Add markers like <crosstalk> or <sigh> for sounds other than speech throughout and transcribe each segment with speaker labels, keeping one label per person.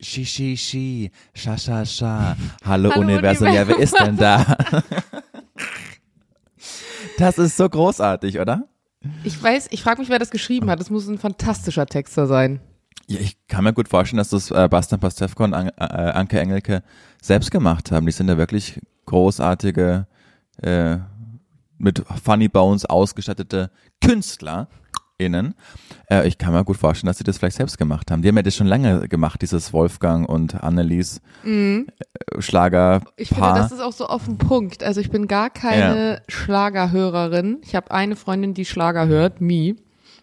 Speaker 1: Shi, shi, shi, sha, sha, sha. <laughs> Hallo,
Speaker 2: Hallo,
Speaker 1: Universum, ja, wer ist denn da? <laughs> das ist so großartig, oder?
Speaker 2: Ich weiß, ich frage mich, wer das geschrieben hat. Das muss ein fantastischer Texter sein.
Speaker 1: Ja, ich kann mir gut vorstellen, dass das äh, Bastian Pastewka und An äh, Anke Engelke selbst gemacht haben. Die sind ja wirklich großartige, äh, mit Funny Bones ausgestattete KünstlerInnen. Äh, ich kann mir gut vorstellen, dass sie das vielleicht selbst gemacht haben. Die haben ja das schon lange gemacht, dieses Wolfgang und Annelies äh, Schlager.
Speaker 2: Ich finde, das ist auch so auf den Punkt. Also ich bin gar keine Schlagerhörerin. Ich habe eine Freundin, die Schlager hört, Mi.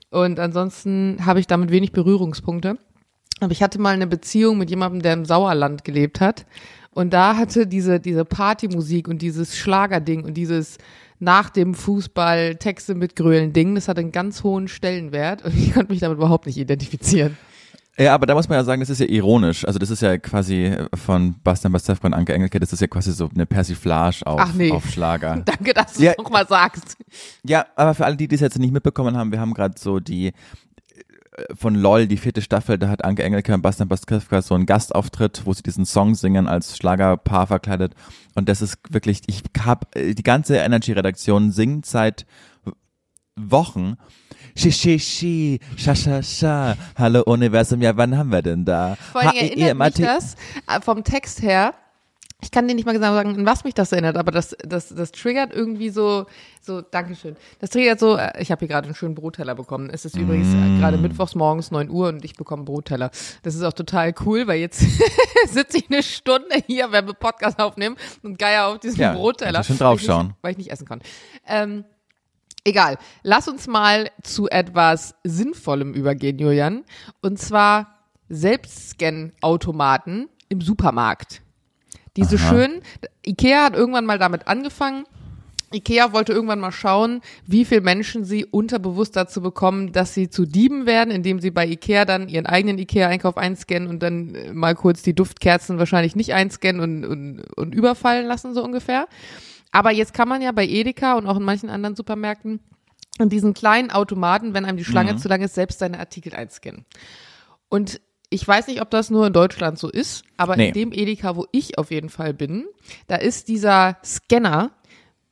Speaker 2: Und ansonsten habe ich damit wenig Berührungspunkte. Aber ich hatte mal eine Beziehung mit jemandem, der im Sauerland gelebt hat. Und da hatte diese, diese Partymusik und dieses Schlagerding und dieses nach dem Fußball Texte mit Grölen Ding, das hatte einen ganz hohen Stellenwert und <laughs> ich konnte mich damit überhaupt nicht identifizieren.
Speaker 1: Ja, aber da muss man ja sagen, das ist ja ironisch. Also das ist ja quasi von Bastian Pastewka und Anke Engelke, das ist ja quasi so eine Persiflage auf,
Speaker 2: Ach nee.
Speaker 1: auf Schlager. <laughs>
Speaker 2: Danke, dass du
Speaker 1: Ja.
Speaker 2: es nochmal sagst.
Speaker 1: Ja, aber für alle, die das jetzt nicht mitbekommen haben, wir haben gerade so die von LOL, die vierte Staffel, da hat Anke Engelke und Bastian Pastewka so einen Gastauftritt, wo sie diesen Song singen als Schlagerpaar verkleidet. Und das ist wirklich, ich hab, äh, die ganze Energy-Redaktion singt seit Wochen. Shi, shi, shi, sha, sha, sha. Hallo Universum, ja, wann haben wir denn da?
Speaker 2: Vor allem
Speaker 1: Ha- ihr
Speaker 2: erinnert mich das äh, vom Text her. Ich kann dir nicht mal genau sagen, an was mich das erinnert, aber das, das, das triggert irgendwie so, so, Dankeschön. Das triggert so, äh, ich habe hier gerade einen schönen Brotteller bekommen. Es ist übrigens
Speaker 1: Mm.
Speaker 2: äh, gerade mittwochs morgens 9 Uhr und ich bekomme Brotteller. Das ist auch total cool, weil jetzt <laughs> sitze ich eine Stunde hier, wenn wir Podcast aufnehmen und geier auf diesen
Speaker 1: Ja,
Speaker 2: Brotteller.
Speaker 1: schön
Speaker 2: weil ich
Speaker 1: draufschauen.
Speaker 2: Nicht, weil ich nicht essen kann. Ähm, Egal. Lass uns mal zu etwas Sinnvollem übergehen, Julian. Und zwar Selbstscan-Automaten im Supermarkt. Diese
Speaker 1: Aha.
Speaker 2: schönen, Ikea hat irgendwann mal damit angefangen. Ikea wollte irgendwann mal schauen, wie viel Menschen sie unterbewusst dazu bekommen, dass sie zu Dieben werden, indem sie bei Ikea dann ihren eigenen Ikea-Einkauf einscannen und dann äh, mal kurz die Duftkerzen wahrscheinlich nicht einscannen und, und, und überfallen lassen, so ungefähr. Aber jetzt kann man ja bei Edeka und auch in manchen anderen Supermärkten in diesen kleinen Automaten, wenn einem die Schlange
Speaker 1: Mhm.
Speaker 2: zu lang ist, selbst seine Artikel einscannen. Und ich weiß nicht, ob das nur in Deutschland so ist, aber
Speaker 1: Nee.
Speaker 2: in dem Edeka, wo ich auf jeden Fall bin, da ist dieser Scanner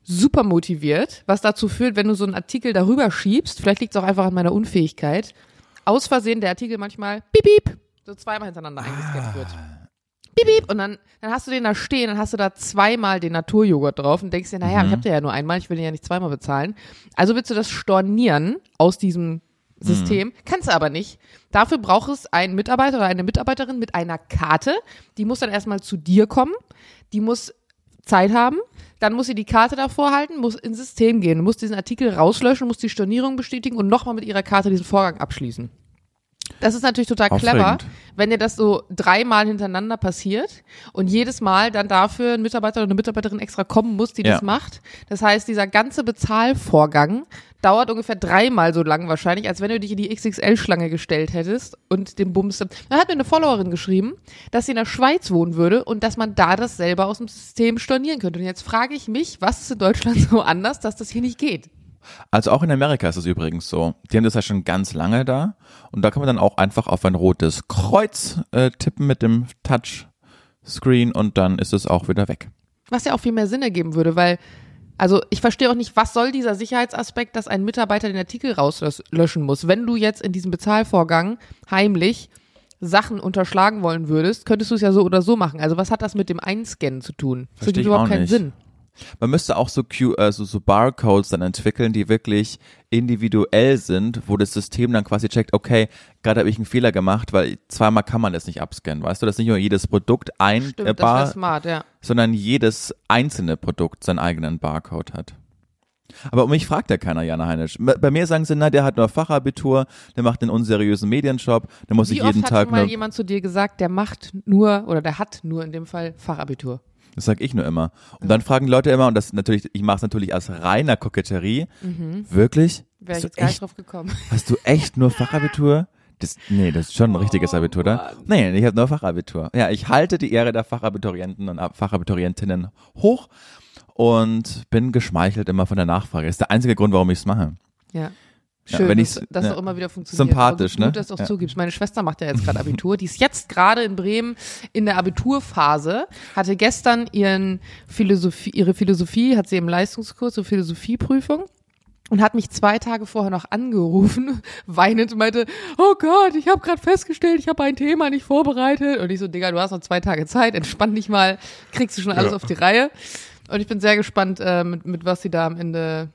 Speaker 2: super motiviert, was dazu führt, wenn du so einen Artikel darüber schiebst, vielleicht liegt es auch einfach an meiner Unfähigkeit, aus Versehen der Artikel manchmal piep, piep, so zweimal hintereinander eingescannt wird. Piep, piep, und dann, dann hast du den da stehen, dann hast du da zweimal den Naturjoghurt drauf und denkst dir, naja, ich hab den ja nur einmal, ich will den ja nicht zweimal bezahlen. Also willst du das stornieren aus diesem System, kannst du aber nicht. Dafür braucht es einen Mitarbeiter oder eine Mitarbeiterin mit einer Karte, die muss dann erstmal zu dir kommen, die muss Zeit haben, dann muss sie die Karte davor halten, muss ins System gehen, muss diesen Artikel rauslöschen, muss die Stornierung bestätigen und nochmal mit ihrer Karte diesen Vorgang abschließen. Das ist natürlich total clever, wenn dir das so dreimal hintereinander passiert und jedes Mal dann dafür ein Mitarbeiter oder eine Mitarbeiterin extra kommen muss, die
Speaker 1: Ja.
Speaker 2: das macht. Das heißt, dieser ganze Bezahlvorgang dauert ungefähr dreimal so lang wahrscheinlich, als wenn du dich in die XXL-Schlange gestellt hättest und den Bums. Da hat mir eine Followerin geschrieben, dass sie in der Schweiz wohnen würde und dass man da das selber aus dem System stornieren könnte. Und jetzt frage ich mich, was ist in Deutschland <laughs> so anders, dass das hier nicht geht?
Speaker 1: Also auch in Amerika ist es übrigens so. Die haben das ja schon ganz lange da. Und da kann man dann auch einfach auf ein rotes Kreuz äh, tippen mit dem Touchscreen und dann ist es auch wieder weg.
Speaker 2: Was ja auch viel mehr Sinn ergeben würde, weil, also ich verstehe auch nicht, was soll dieser Sicherheitsaspekt, dass ein Mitarbeiter den Artikel rauslöschen muss. Wenn du jetzt in diesem Bezahlvorgang heimlich Sachen unterschlagen wollen würdest, könntest du es ja so oder so machen. Also was hat das mit dem Einscannen zu tun? Das ergibt
Speaker 1: ich
Speaker 2: überhaupt keinen
Speaker 1: nicht.
Speaker 2: Sinn.
Speaker 1: Man müsste auch so, Q, äh, so, Barcodes dann entwickeln, die wirklich individuell sind, wo das System dann quasi checkt, okay, gerade habe ich einen Fehler gemacht, weil zweimal kann man das nicht abscannen, weißt du, dass nicht nur jedes Produkt ein
Speaker 2: Stimmt,
Speaker 1: äh, Bar,
Speaker 2: smart, ja.
Speaker 1: sondern jedes einzelne Produkt seinen eigenen Barcode hat. Aber um mich fragt ja keiner, Jana Heinisch. Bei mir sagen sie, na, der hat nur Fachabitur, der macht einen unseriösen Medienshop, der muss
Speaker 2: Wie
Speaker 1: sich
Speaker 2: oft
Speaker 1: jeden
Speaker 2: hat
Speaker 1: Tag
Speaker 2: schon mal jemand zu dir gesagt, der macht nur, oder der hat nur in dem Fall Fachabitur?
Speaker 1: Das sag ich nur immer. Und dann fragen Leute immer, und das natürlich, ich mache es natürlich aus reiner Koketterie, wirklich?
Speaker 2: Wäre ich jetzt gar nicht
Speaker 1: echt
Speaker 2: drauf gekommen.
Speaker 1: Hast du echt nur Fachabitur? Das, nee, das ist schon ein richtiges Abitur, oder? Nee, ich habe nur Fachabitur. Ja, ich halte die Ehre der Fachabiturienten und Ab- Fachabiturientinnen hoch und bin geschmeichelt immer von der Nachfrage. Das ist der einzige Grund, warum ich es mache.
Speaker 2: Ja.
Speaker 1: Ja,
Speaker 2: Schön,
Speaker 1: wenn
Speaker 2: dass, dass
Speaker 1: ja.
Speaker 2: auch immer wieder funktioniert.
Speaker 1: Sympathisch,
Speaker 2: gut,
Speaker 1: ne?
Speaker 2: dass du auch
Speaker 1: Ja.
Speaker 2: zugibst. Meine Schwester macht ja jetzt gerade <laughs> Abitur. Die ist jetzt gerade in Bremen in der Abiturphase. Hatte gestern ihren Philosophie, ihre Philosophie, hat sie im Leistungskurs, so Philosophieprüfung. Und hat mich zwei Tage vorher noch angerufen, <laughs> weinend und meinte, oh Gott, ich habe gerade festgestellt, ich habe ein Thema nicht vorbereitet. Und ich so, Digga, du hast noch zwei Tage Zeit, entspann dich mal, kriegst du schon alles auf die Reihe. Und ich bin sehr gespannt, äh, mit, mit was sie da am Ende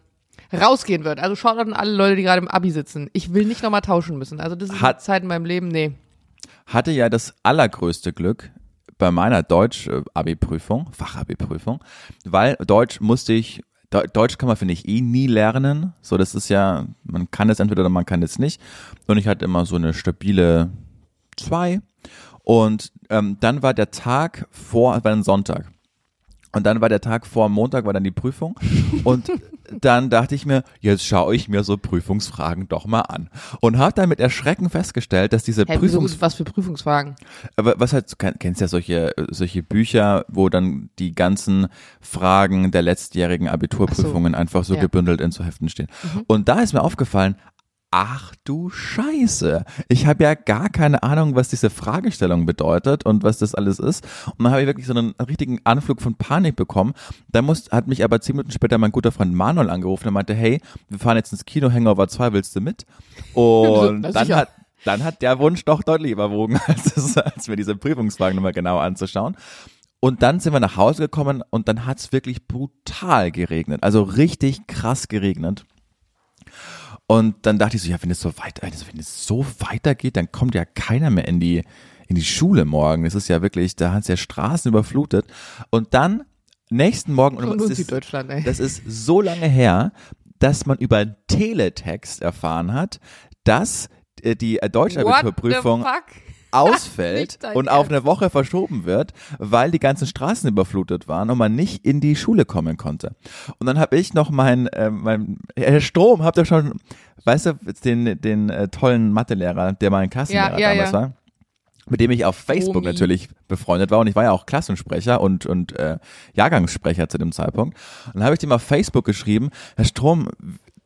Speaker 2: rausgehen wird. Also schaut an alle Leute, die gerade im Abi sitzen. Ich will nicht nochmal tauschen müssen. Also das ist
Speaker 1: Hat-
Speaker 2: eine Zeit in meinem Leben, nee.
Speaker 1: hatte ja das allergrößte Glück bei meiner Deutsch-Abi-Prüfung, Fachabi-Prüfung, weil Deutsch musste ich, Deu- Deutsch kann man, finde ich, eh nie lernen. So, das ist ja, man kann es entweder oder man kann es nicht. Und ich hatte immer so eine stabile zwei. Und ähm, dann war der Tag vor, war ein Sonntag. Und dann war der Tag vor Montag, war dann die Prüfung. Und dann dachte ich mir, jetzt schaue ich mir so Prüfungsfragen doch mal an. Und habe dann mit Erschrecken festgestellt, dass diese
Speaker 2: Hey,
Speaker 1: Prüfungs
Speaker 2: was für Prüfungsfragen?
Speaker 1: aber was halt, du kennst ja solche, solche Bücher, wo dann die ganzen Fragen der letztjährigen Abiturprüfungen einfach so
Speaker 2: ja.
Speaker 1: gebündelt in so Heften stehen. Und da ist mir aufgefallen, ach du Scheiße, ich habe ja gar keine Ahnung, was diese Fragestellung bedeutet und was das alles ist. Und dann habe ich wirklich so einen richtigen Anflug von Panik bekommen. Da muss, hat mich aber zehn Minuten später mein guter Freund Manuel angerufen und meinte, hey, wir fahren jetzt ins Kino, Hangover 2, willst du mit? <laughs> Und dann hat dann hat der Wunsch doch deutlich überwogen, <laughs> als, es, als mir diese Prüfungsfragen nochmal genau anzuschauen. Und dann sind wir nach Hause gekommen und dann hat es wirklich brutal geregnet. Also richtig krass geregnet. Und dann dachte ich so, ja, wenn es so weiter, wenn es so weitergeht, dann kommt ja keiner mehr in die, in die Schule morgen. Das ist ja wirklich, da hat es ja Straßen überflutet. Und dann nächsten Morgen, und
Speaker 2: Und
Speaker 1: es
Speaker 2: uns
Speaker 1: ist- das ist so lange her, dass man über Teletext erfahren hat, dass äh, die äh,
Speaker 2: the fuck?
Speaker 1: Ausfällt und auf eine Woche verschoben wird, weil die ganzen Straßen überflutet waren und man nicht in die Schule kommen konnte. Und dann habe ich noch mein, äh, mein Herr Strom, habt ihr schon, weißt du, den, den äh, tollen Mathelehrer, der mein Klassenlehrer
Speaker 2: Ja, ja,
Speaker 1: damals
Speaker 2: ja.
Speaker 1: war? mit dem ich auf Facebook
Speaker 2: Omi.
Speaker 1: natürlich befreundet war und ich war ja auch Klassensprecher und, und äh, Jahrgangssprecher zu dem Zeitpunkt. Und dann habe ich dem auf Facebook geschrieben, Herr Strom,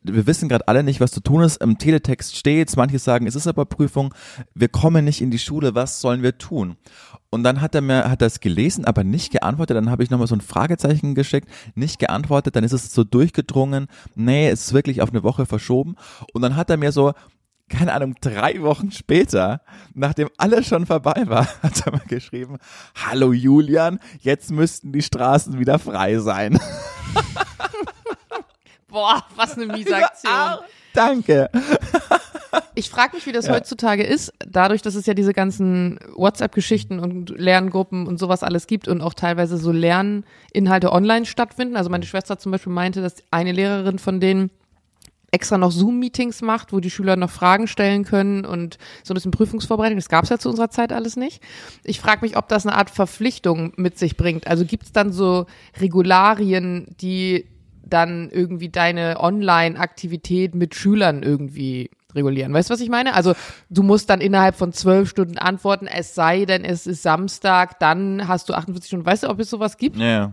Speaker 1: wir wissen gerade alle nicht, was zu tun ist. Im Teletext steht's, manche sagen, es ist aber Prüfung, wir kommen nicht in die Schule, was sollen wir tun? Und dann hat er mir, hat es gelesen, aber nicht geantwortet. Dann habe ich nochmal so ein Fragezeichen geschickt, nicht geantwortet. Dann ist es so durchgedrungen. Nee, es ist wirklich auf eine Woche verschoben. Und dann hat er mir so, keine Ahnung, drei Wochen später, nachdem alles schon vorbei war, <laughs> hat er mir geschrieben, hallo Julian, jetzt müssten die Straßen wieder frei sein. <laughs>
Speaker 2: Boah, was eine miese Aktion.
Speaker 1: Danke. <laughs>
Speaker 2: Ich frage mich, wie das heutzutage ist, dadurch, dass es ja diese ganzen WhatsApp-Geschichten und Lerngruppen und sowas alles gibt und auch teilweise so Lerninhalte online stattfinden. Also meine Schwester zum Beispiel meinte, dass eine Lehrerin von denen extra noch Zoom-Meetings macht, wo die Schüler noch Fragen stellen können und so ein bisschen Prüfungsvorbereitung. Das gab es ja zu unserer Zeit alles nicht. Ich frage mich, ob das eine Art Verpflichtung mit sich bringt. Also gibt es dann so Regularien, die dann irgendwie deine Online-Aktivität mit Schülern irgendwie regulieren. Weißt du, was ich meine? Also du musst dann innerhalb von zwölf Stunden antworten, es sei denn, es ist Samstag, dann hast du 48 Stunden. Weißt du, ob es sowas gibt?
Speaker 1: Ja.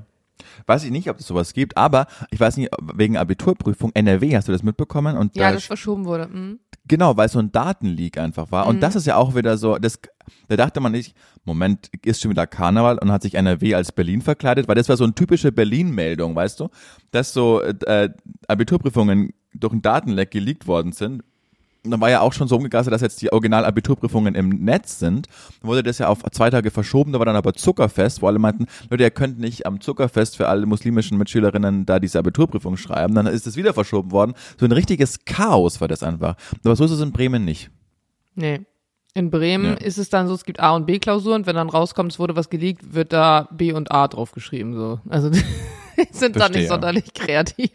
Speaker 1: Weiß ich nicht, ob es sowas gibt, aber ich weiß nicht, wegen Abiturprüfung NRW, hast du das mitbekommen? Und
Speaker 2: Ja,
Speaker 1: da
Speaker 2: das verschoben wurde. Mhm.
Speaker 1: Genau, weil es so ein Datenleak einfach war. Und das ist ja auch wieder so, das, da dachte man nicht, Moment, ist schon wieder Karneval und hat sich NRW als Berlin verkleidet, weil das war so eine typische Berlin-Meldung, weißt du? Dass so äh, Abiturprüfungen durch ein Datenleck geleakt worden sind. Dann war ja auch schon so umgegastet, dass jetzt die Original-Abiturprüfungen im Netz sind. Dann wurde das ja auf zwei Tage verschoben, da war dann aber Zuckerfest, wo alle meinten, Leute, ihr könnt nicht am Zuckerfest für alle muslimischen Mitschülerinnen da diese Abiturprüfung schreiben. Dann ist es wieder verschoben worden. So ein richtiges Chaos war das einfach. Aber so ist es in Bremen nicht.
Speaker 2: Nee. In Bremen
Speaker 1: Ja.
Speaker 2: ist es dann so, es gibt A- und B-Klausuren. Wenn dann rauskommt, es wurde was geleakt, wird da B und A draufgeschrieben. So. Also <laughs> die sind da
Speaker 1: Verstehe.
Speaker 2: nicht sonderlich kreativ.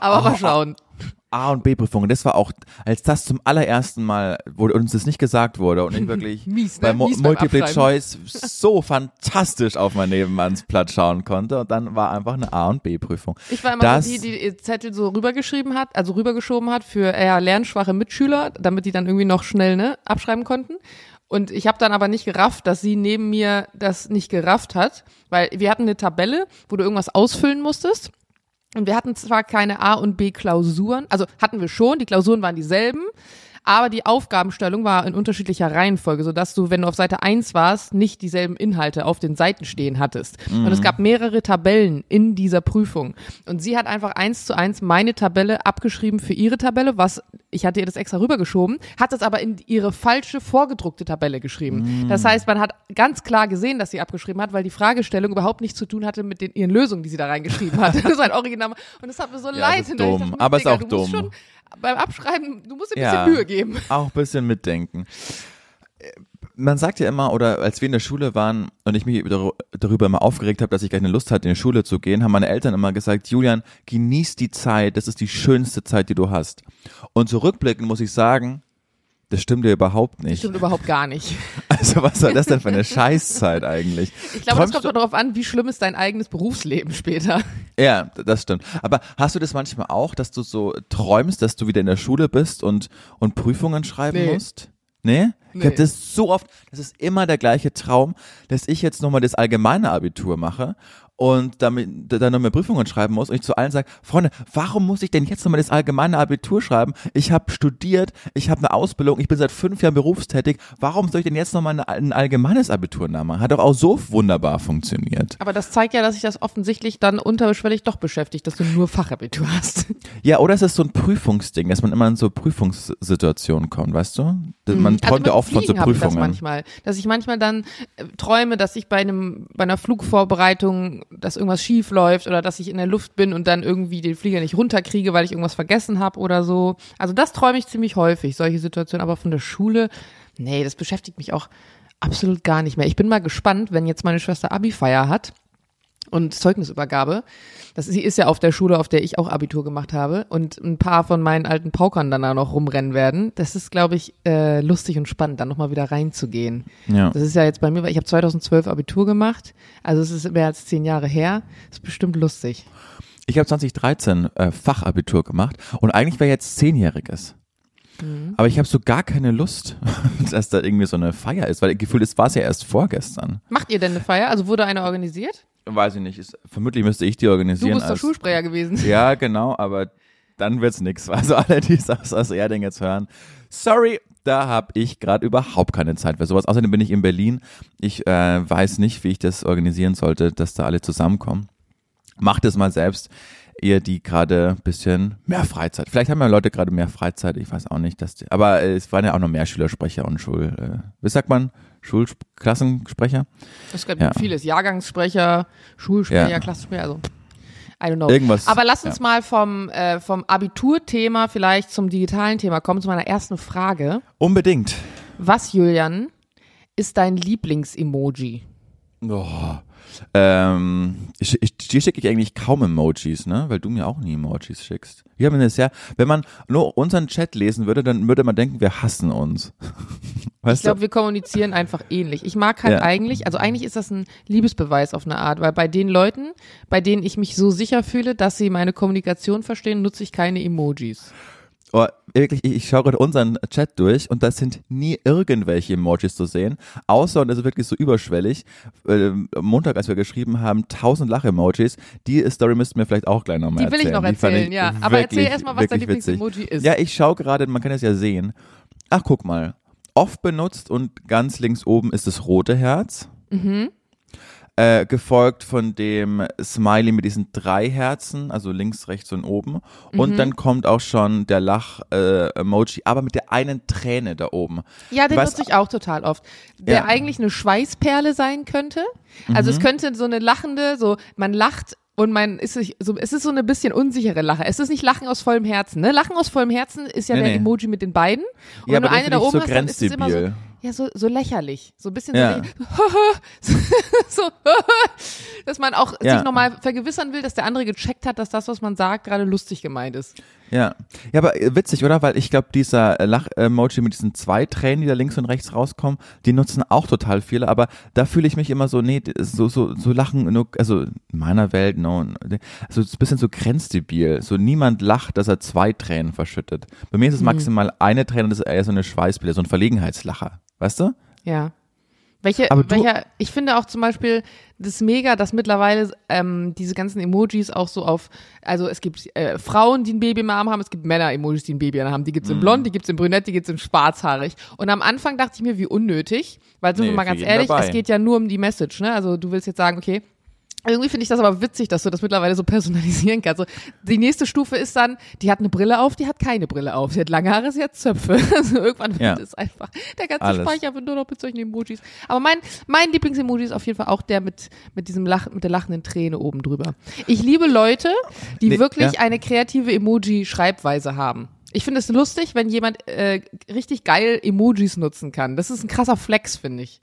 Speaker 2: Aber mal schauen.
Speaker 1: A- und B-Prüfungen, das war auch, als das zum allerersten Mal, wo uns das nicht gesagt wurde und ich <laughs> wirklich
Speaker 2: Mies, ne?
Speaker 1: bei Mo
Speaker 2: Mies
Speaker 1: Multiple. Choice so fantastisch auf mein Nebenmannsblatt schauen konnte und dann war einfach eine A- und B-Prüfung.
Speaker 2: Ich war immer
Speaker 1: Das-
Speaker 2: so die, die ihr Zettel so rübergeschrieben hat, also rübergeschoben hat für eher lernschwache Mitschüler, damit die dann irgendwie noch schnell ne, abschreiben konnten. Und ich habe dann aber nicht gerafft, dass sie neben mir das nicht gerafft hat, weil wir hatten eine Tabelle, wo du irgendwas ausfüllen musstest. Und wir hatten zwar keine A- und B-Klausuren, also hatten wir schon, die Klausuren waren dieselben, aber die Aufgabenstellung war in unterschiedlicher Reihenfolge, sodass du, wenn du auf Seite 1 warst, nicht dieselben Inhalte auf den Seiten stehen hattest. Und es gab mehrere Tabellen in dieser Prüfung. Und sie hat einfach eins zu eins meine Tabelle abgeschrieben für ihre Tabelle, was ich hatte ihr das extra rübergeschoben, hat es aber in ihre falsche vorgedruckte Tabelle geschrieben. Das heißt, man hat ganz klar gesehen, dass sie abgeschrieben hat, weil die Fragestellung überhaupt nichts zu tun hatte mit den, ihren Lösungen, die sie da reingeschrieben hat. <laughs> Das ist ein Original. Und das hat mir so
Speaker 1: Ja,
Speaker 2: leid.
Speaker 1: das ist dumm.
Speaker 2: dachte,
Speaker 1: Aber ist auch dumm.
Speaker 2: Schon beim Abschreiben, du musst dir ein
Speaker 1: Ja.
Speaker 2: bisschen Mühe geben. <laughs>
Speaker 1: Auch ein bisschen mitdenken. Man sagt ja immer, oder als wir in der Schule waren und ich mich dar- darüber immer aufgeregt habe, dass ich keine Lust hatte, in die Schule zu gehen, haben meine Eltern immer gesagt, Julian, genieß die Zeit, das ist die schönste Zeit, die du hast. Und zurückblickend muss ich sagen, das stimmt ja überhaupt nicht.
Speaker 2: Stimmt überhaupt gar nicht. <laughs>
Speaker 1: Also was war das denn für eine Scheißzeit eigentlich?
Speaker 2: Ich glaube,
Speaker 1: Träumst
Speaker 2: das kommt doch darauf an, wie schlimm ist dein eigenes Berufsleben später.
Speaker 1: Ja, das stimmt. Aber hast du das manchmal auch, dass du so träumst, dass du wieder in der Schule bist und, und Prüfungen schreiben
Speaker 2: Nee.
Speaker 1: musst? Nee? Ich
Speaker 2: Nee.
Speaker 1: habe das so oft, das ist immer der gleiche Traum, dass ich jetzt nochmal das allgemeine Abitur mache und damit dann nochmal Prüfungen schreiben muss und ich zu allen sage, Freunde, warum muss ich denn jetzt nochmal das allgemeine Abitur schreiben? Ich habe studiert, ich habe eine Ausbildung, ich bin seit fünf Jahren berufstätig, warum soll ich denn jetzt nochmal ein allgemeines Abitur nachmachen? Hat doch auch so wunderbar funktioniert.
Speaker 2: Aber das zeigt ja, dass sich das offensichtlich dann unterschwellig doch beschäftigt, dass du nur Fachabitur hast.
Speaker 1: Ja, oder es ist so ein Prüfungsding, dass man immer in so Prüfungssituationen kommt, weißt du? Man
Speaker 2: Also
Speaker 1: träumt ja oft von so
Speaker 2: habe ich das
Speaker 1: Prüfungen.
Speaker 2: manchmal, dass ich manchmal dann äh, träume, dass ich bei einem bei einer Flugvorbereitung, dass irgendwas schief läuft oder dass ich in der Luft bin und dann irgendwie den Flieger nicht runterkriege, weil ich irgendwas vergessen habe oder so. Also das träume ich ziemlich häufig, solche Situationen. Aber von der Schule, nee, das beschäftigt mich auch absolut gar nicht mehr. Ich bin mal gespannt, wenn jetzt meine Schwester Abi-Feier hat und Zeugnisübergabe. Das, sie ist ja auf der Schule, auf der ich auch Abitur gemacht habe und ein paar von meinen alten Paukern dann da noch rumrennen werden. Das ist, glaube ich, äh, lustig und spannend, dann nochmal wieder reinzugehen.
Speaker 1: Ja.
Speaker 2: Das ist ja jetzt bei mir, weil ich habe 2012 Abitur gemacht, also es ist mehr als zehn Jahre her. Das ist bestimmt lustig.
Speaker 1: Ich habe 2013 äh, Fachabitur gemacht und eigentlich wäre jetzt zehnjähriges.
Speaker 2: Mhm.
Speaker 1: Aber ich habe so gar keine Lust, <laughs> dass da irgendwie so eine Feier ist, weil gefühlt war es ja erst vorgestern.
Speaker 2: Macht ihr denn eine Feier? Also wurde eine organisiert?
Speaker 1: Weiß ich nicht. Ist, vermutlich müsste ich die
Speaker 2: Du
Speaker 1: organisieren.
Speaker 2: bist doch
Speaker 1: als-
Speaker 2: Schulsprecher gewesen. <laughs>
Speaker 1: Ja, genau, aber dann wird's nix. Also alle, die das aus Erding jetzt hören, sorry, da habe ich gerade überhaupt keine Zeit für sowas. Außerdem bin ich in Berlin. Ich äh, weiß nicht, wie ich das organisieren sollte, dass da alle zusammenkommen. Macht es mal selbst. Ihr, die gerade bisschen mehr Freizeit. Vielleicht haben ja Leute gerade mehr Freizeit. Ich weiß auch nicht, dass die, aber es waren ja auch noch mehr Schülersprecher und Schul, äh, wie sagt man, Schulklassensprecher.
Speaker 2: Es gibt
Speaker 1: Ja.
Speaker 2: vieles. Jahrgangssprecher, Schulsprecher,
Speaker 1: Ja.
Speaker 2: Klassensprecher, also I don't know.
Speaker 1: Irgendwas.
Speaker 2: Aber lass uns
Speaker 1: ja.
Speaker 2: mal vom, äh, vom Abiturthema vielleicht zum digitalen Thema kommen, zu meiner ersten Frage.
Speaker 1: Unbedingt.
Speaker 2: Was, Julian, ist dein Lieblings-Emoji?
Speaker 1: Oh. Ähm, ich, ich, dir schicke ich eigentlich kaum Emojis, ne? Weil du mir auch nie Emojis schickst. Wir haben das ja, wenn man nur unseren Chat lesen würde, dann würde man denken, wir hassen uns. <laughs>
Speaker 2: Ich
Speaker 1: Weißt
Speaker 2: glaube,
Speaker 1: du?
Speaker 2: wir kommunizieren einfach ähnlich. Ich mag halt
Speaker 1: Ja.
Speaker 2: eigentlich, also eigentlich ist das ein Liebesbeweis auf eine Art, weil bei den Leuten, bei denen ich mich so sicher fühle, dass sie meine Kommunikation verstehen, nutze ich keine Emojis.
Speaker 1: Oh, wirklich, ich, ich schaue gerade unseren Chat durch und da sind nie irgendwelche Emojis zu sehen, außer, und das ist wirklich so überschwellig, äh, Montag, als wir geschrieben haben, 1000 Lach-Emojis, die Story müssten wir vielleicht auch gleich nochmal
Speaker 2: Die will
Speaker 1: erzählen.
Speaker 2: ich noch erzählen, ja. Aber erzähl
Speaker 1: wirklich,
Speaker 2: erst mal, was dein. Lieblings-Emoji ist.
Speaker 1: Ja, ich schaue gerade, man kann es ja sehen. Ach, guck mal. Oft benutzt und ganz links oben ist das rote Herz.
Speaker 2: Mhm.
Speaker 1: Äh, gefolgt von dem Smiley mit diesen drei Herzen, also links, rechts und oben.
Speaker 2: Mhm.
Speaker 1: Und dann kommt auch schon der Lach-Emoji, aber mit der einen Träne da oben.
Speaker 2: Ja, den nutze ich auch total oft. Der
Speaker 1: Ja.
Speaker 2: eigentlich eine Schweißperle sein könnte. Also
Speaker 1: Mhm.
Speaker 2: es könnte so eine lachende, so man lacht und man ist sich so, es ist so eine bisschen unsichere Lache. Es ist nicht Lachen aus vollem Herzen. Ne? Lachen aus vollem Herzen ist ja
Speaker 1: Nee,
Speaker 2: der
Speaker 1: nee.
Speaker 2: Emoji mit den beiden. Und
Speaker 1: Ja,
Speaker 2: wenn du eine da oben
Speaker 1: so
Speaker 2: hast, dann ist es immer so,
Speaker 1: grenzdebil.
Speaker 2: Ja, so, so lächerlich. So ein bisschen
Speaker 1: Ja. <laughs>
Speaker 2: so, so <laughs> dass man auch
Speaker 1: Ja.
Speaker 2: sich nochmal vergewissern will, dass der andere gecheckt hat, dass das, was man sagt, gerade lustig gemeint ist.
Speaker 1: Ja. Ja, aber äh, witzig, oder? Weil ich glaube, dieser äh, Lach-Emoji mit diesen zwei Tränen, die da links und rechts rauskommen, die nutzen auch total viele, aber da fühle ich mich immer so, nee, so, so, so lachen, nur, also in meiner Welt, no, so ein bisschen so grenzdebil. So niemand lacht, dass er zwei Tränen verschüttet. Bei mir ist es maximal eine Träne, das ist eher so eine Schweißbilder, so ein Verlegenheitslacher. Weißt du?
Speaker 2: Ja. Welche,
Speaker 1: du-
Speaker 2: welcher, ich finde auch zum Beispiel das mega, dass mittlerweile ähm, diese ganzen Emojis auch so auf, also es gibt äh, Frauen, die ein Baby im Arm haben, es gibt Männer-Emojis, die ein Baby im Arm haben. Die gibt's
Speaker 1: Mhm.
Speaker 2: in blond, die gibt's in brünett, die gibt's in schwarzhaarig. Und am Anfang dachte ich mir, wie unnötig, weil sind
Speaker 1: Nee,
Speaker 2: wir mal ganz ehrlich,
Speaker 1: dabei.
Speaker 2: es geht ja nur um die Message, ne? Also du willst jetzt sagen, okay, irgendwie finde ich das aber witzig, dass du das mittlerweile so personalisieren kannst. So, die nächste Stufe ist dann, die hat eine Brille auf, die hat keine Brille auf. Sie hat lange Haare, sie hat Zöpfe. <laughs> Also irgendwann wird
Speaker 1: Ja.
Speaker 2: es einfach, der ganze
Speaker 1: Alles.
Speaker 2: Speicher wird nur noch mit solchen Emojis. Aber mein, mein Lieblingsemoji ist auf jeden Fall auch der mit, mit diesem Lach, mit der lachenden Träne oben drüber. Ich liebe Leute, die
Speaker 1: Nee,
Speaker 2: wirklich
Speaker 1: ja.
Speaker 2: eine kreative Emoji-Schreibweise haben. Ich finde es lustig, wenn jemand äh, richtig geil Emojis nutzen kann. Das ist ein krasser Flex, finde ich.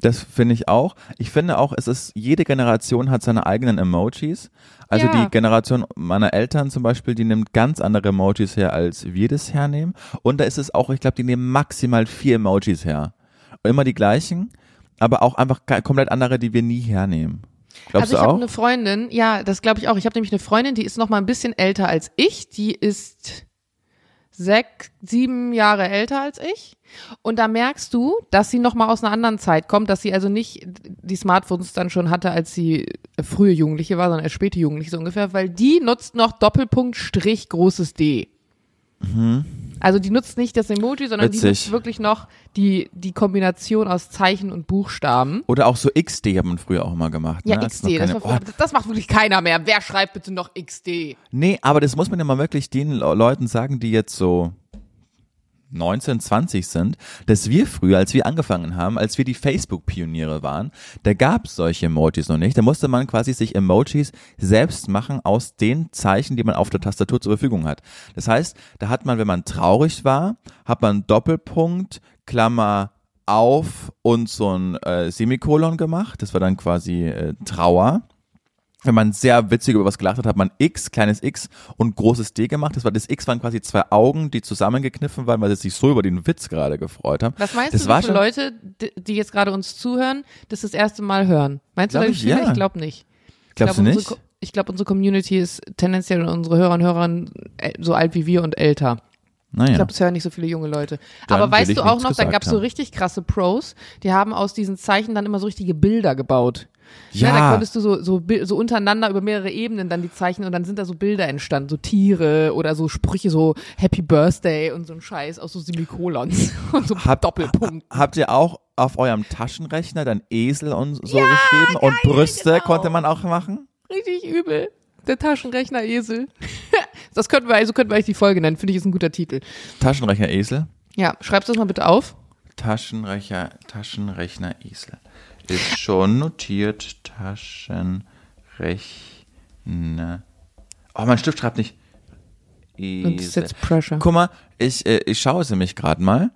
Speaker 1: Das finde ich auch. Ich finde auch, es ist, jede Generation hat seine eigenen Emojis. Also
Speaker 2: Ja.
Speaker 1: die Generation meiner Eltern zum Beispiel, die nimmt ganz andere Emojis her, als wir das hernehmen. Und da ist es auch, ich glaube, die nehmen maximal vier Emojis her. Immer die gleichen, aber auch einfach komplett andere, die wir nie hernehmen. Glaubst
Speaker 2: also ich habe
Speaker 1: auch?
Speaker 2: eine Freundin, ja, das glaube ich auch. Ich habe nämlich eine Freundin, die ist noch mal ein bisschen älter als ich. Die ist sechs, sieben Jahre älter als ich. Und da merkst du, dass sie noch mal aus einer anderen Zeit kommt, dass sie also nicht die Smartphones dann schon hatte, als sie frühe Jugendliche war, sondern erst späte Jugendliche so ungefähr, weil die nutzt noch Doppelpunkt Strich großes D. Also die nutzt nicht das Emoji, sondern die
Speaker 1: Mhm. Witzig.
Speaker 2: nutzt wirklich noch die, die Kombination aus Zeichen und Buchstaben.
Speaker 1: Oder auch so XD hat man früher auch mal gemacht.
Speaker 2: Ja,
Speaker 1: ne?
Speaker 2: XD, das,
Speaker 1: keine-
Speaker 2: war,
Speaker 1: Oh,
Speaker 2: das macht wirklich keiner mehr. Wer schreibt bitte noch XD?
Speaker 1: Nee, aber das muss man ja mal wirklich den Le- Leuten sagen, die jetzt so 19, 20 sind, dass wir früher, als wir angefangen haben, als wir die Facebook-Pioniere waren, da gab es solche Emojis noch nicht. Da musste man quasi sich Emojis selbst machen aus den Zeichen, die man auf der Tastatur zur Verfügung hat. Das heißt, da hat man, wenn man traurig war, hat man Doppelpunkt, Klammer auf und so ein äh, Semikolon gemacht. Das war dann quasi äh, Trauer wenn man sehr witzig über was gelacht hat, hat man X, kleines X und großes D gemacht. Das war das X waren quasi zwei Augen, die zusammengekniffen waren, weil sie sich so über den Witz gerade gefreut haben.
Speaker 2: Was meinst
Speaker 1: das
Speaker 2: du,
Speaker 1: war schon,
Speaker 2: Leute, die- jetzt gerade uns zuhören, das das erste Mal hören? Meinst du,
Speaker 1: Glaub
Speaker 2: da
Speaker 1: ich, ja.
Speaker 2: Ich glaube nicht.
Speaker 1: Glaubst
Speaker 2: ich
Speaker 1: du
Speaker 2: glaub,
Speaker 1: nicht?
Speaker 2: Unsere, Co- ich glaube, unsere Community ist tendenziell unsere Hörer und Hörer so alt wie wir und älter. Ich
Speaker 1: Naja.
Speaker 2: glaube, es hören nicht so viele junge Leute.
Speaker 1: Dann
Speaker 2: Aber weißt
Speaker 1: ich
Speaker 2: du auch noch,
Speaker 1: gesagt
Speaker 2: gab es so richtig krasse Pros, die haben aus diesen Zeichen dann immer so richtige Bilder gebaut.
Speaker 1: Ja.
Speaker 2: da konntest du so, so, so untereinander über mehrere Ebenen dann die Zeichen und dann sind da so Bilder entstanden, so Tiere oder so Sprüche, so Happy Birthday und so ein Scheiß aus so Semikolons <laughs> und so
Speaker 1: Hab-
Speaker 2: Doppelpunkt.
Speaker 1: Habt ihr auch auf eurem Taschenrechner dann Esel und so geschrieben und Brüste
Speaker 2: genau.
Speaker 1: konnte man auch machen?
Speaker 2: Richtig übel. Der Taschenrechner Esel. <laughs> Das könnten wir, also könnten wir eigentlich die Folge nennen, finde ich ist ein guter Titel.
Speaker 1: Taschenrechner Esel?
Speaker 2: Ja, schreibst du das mal bitte auf.
Speaker 1: Taschenrechner, Taschenrechner Esel. Ist schon notiert. Taschenrechner. Oh, mein Stift schreibt nicht.
Speaker 2: Und das ist
Speaker 1: Esel.
Speaker 2: jetzt Pressure.
Speaker 1: Guck mal, ich, äh, ich schaue es nämlich gerade mal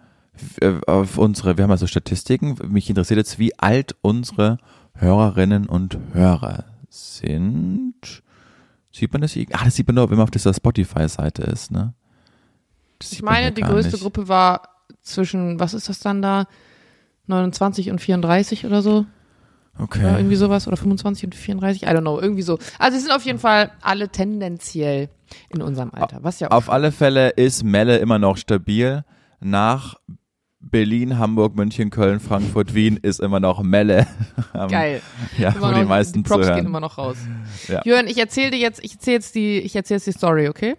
Speaker 1: äh, auf unsere, wir haben also Statistiken. Mich interessiert jetzt, wie alt unsere Hörerinnen und Hörer sind. Sieht man das hier? Ach, das sieht man nur, wenn man auf dieser Spotify-Seite ist, ne? Das
Speaker 2: Ich meine, die größte
Speaker 1: nicht.
Speaker 2: Gruppe war zwischen, was ist das dann da? 29 und 34 oder so? Oder
Speaker 1: Okay.
Speaker 2: irgendwie sowas? Oder 25 und 34? I don't know, irgendwie so. Also sie sind auf jeden Fall alle tendenziell in unserem Alter. Was ja auch
Speaker 1: Auf alle Fälle ist Melle immer noch stabil. Nach Berlin, Hamburg, München, Köln, Frankfurt, Wien ist immer noch Melle. <laughs>
Speaker 2: geil.
Speaker 1: Ja,
Speaker 2: Immer
Speaker 1: wo die meisten
Speaker 2: Props
Speaker 1: zuhören.
Speaker 2: gehen immer noch raus.
Speaker 1: Ja.
Speaker 2: Jörn, ich erzähle dir jetzt, ich erzähle jetzt die, ich erzähle jetzt die Story, okay?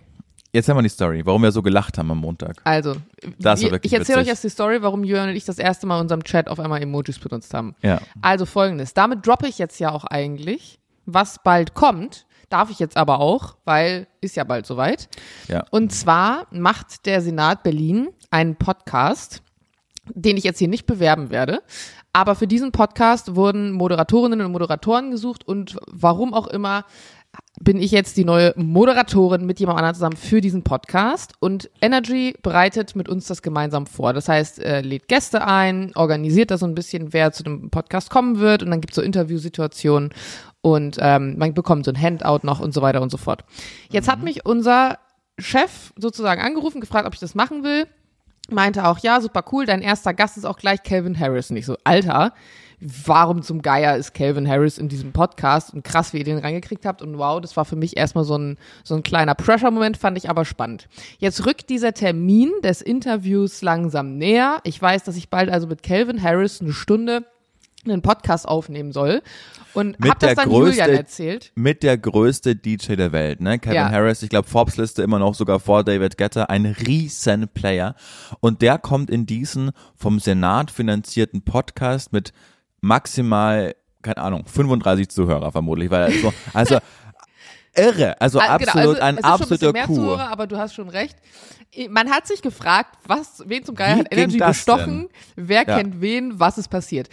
Speaker 1: Jetzt haben wir die Story, warum wir so gelacht haben am Montag.
Speaker 2: Also,
Speaker 1: Das
Speaker 2: wir, ich erzähle euch jetzt die Story, warum Jörn und ich das erste Mal in unserem Chat auf einmal Emojis benutzt haben.
Speaker 1: Ja.
Speaker 2: Also folgendes, damit droppe ich jetzt ja auch eigentlich, was bald kommt, darf ich jetzt aber auch, weil ist ja bald soweit.
Speaker 1: Ja.
Speaker 2: Und zwar macht der Senat Berlin einen Podcast, den ich jetzt hier nicht bewerben werde. Aber für diesen Podcast wurden Moderatorinnen und Moderatoren gesucht und warum auch immer bin ich jetzt die neue Moderatorin mit jemand anderem zusammen für diesen Podcast und Energy bereitet mit uns das gemeinsam vor. Das heißt, äh, lädt Gäste ein, organisiert da so ein bisschen, wer zu dem Podcast kommen wird und dann gibt es so Interviewsituationen und ähm, man bekommt so ein Handout noch und so weiter und so fort. Jetzt hat mich unser Chef sozusagen angerufen, gefragt, ob ich das machen will. Meinte auch, ja, super cool, dein erster Gast ist auch gleich Calvin Harris. Und ich so, Alter, warum zum Geier ist Calvin Harris in diesem Podcast? Und krass, wie ihr den reingekriegt habt. Und wow, das war für mich erstmal so ein, so ein kleiner Pressure-Moment, fand ich aber spannend. Jetzt rückt dieser Termin des Interviews langsam näher. Ich weiß, dass ich bald also mit Calvin Harris eine Stunde einen Podcast aufnehmen soll. Und
Speaker 1: Mit
Speaker 2: hab das
Speaker 1: der
Speaker 2: dann
Speaker 1: größte-
Speaker 2: Julian erzählt.
Speaker 1: Mit der größte DJ der Welt, ne? Kevin
Speaker 2: Ja.
Speaker 1: Harris, ich glaube Forbes-Liste immer noch sogar vor David Guetta, ein riesen Player. Und der kommt in diesen vom Senat finanzierten Podcast mit maximal, keine Ahnung, 35 Zuhörer vermutlich, weil so, also <laughs> irre, also
Speaker 2: Ah,
Speaker 1: absolut
Speaker 2: genau, also
Speaker 1: ein
Speaker 2: es ist schon ein
Speaker 1: absoluter
Speaker 2: bisschen mehr. Zuhörer, aber du hast schon recht. Man hat sich gefragt, was, wen zum Geier
Speaker 1: Wie
Speaker 2: hat Energy bestochen, wer
Speaker 1: Ja.
Speaker 2: kennt wen, was ist passiert.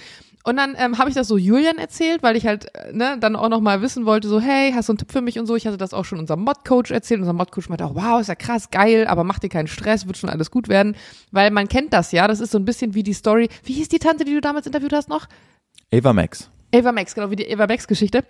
Speaker 2: Und dann ähm, habe ich das so Julian erzählt, weil ich halt äh, ne, dann auch noch mal wissen wollte, so hey, hast du einen Tipp für mich und so. Ich hatte das auch schon unserem Mod-Coach erzählt. Unser Mod-Coach meinte auch, wow, ist ja krass, geil, aber mach dir keinen Stress, wird schon alles gut werden. Weil man kennt das ja, das ist so ein bisschen wie die Story. Wie hieß die Tante, die du damals interviewt hast noch?
Speaker 1: Ava Max.
Speaker 2: Ava Max, genau wie die Ava Max Geschichte.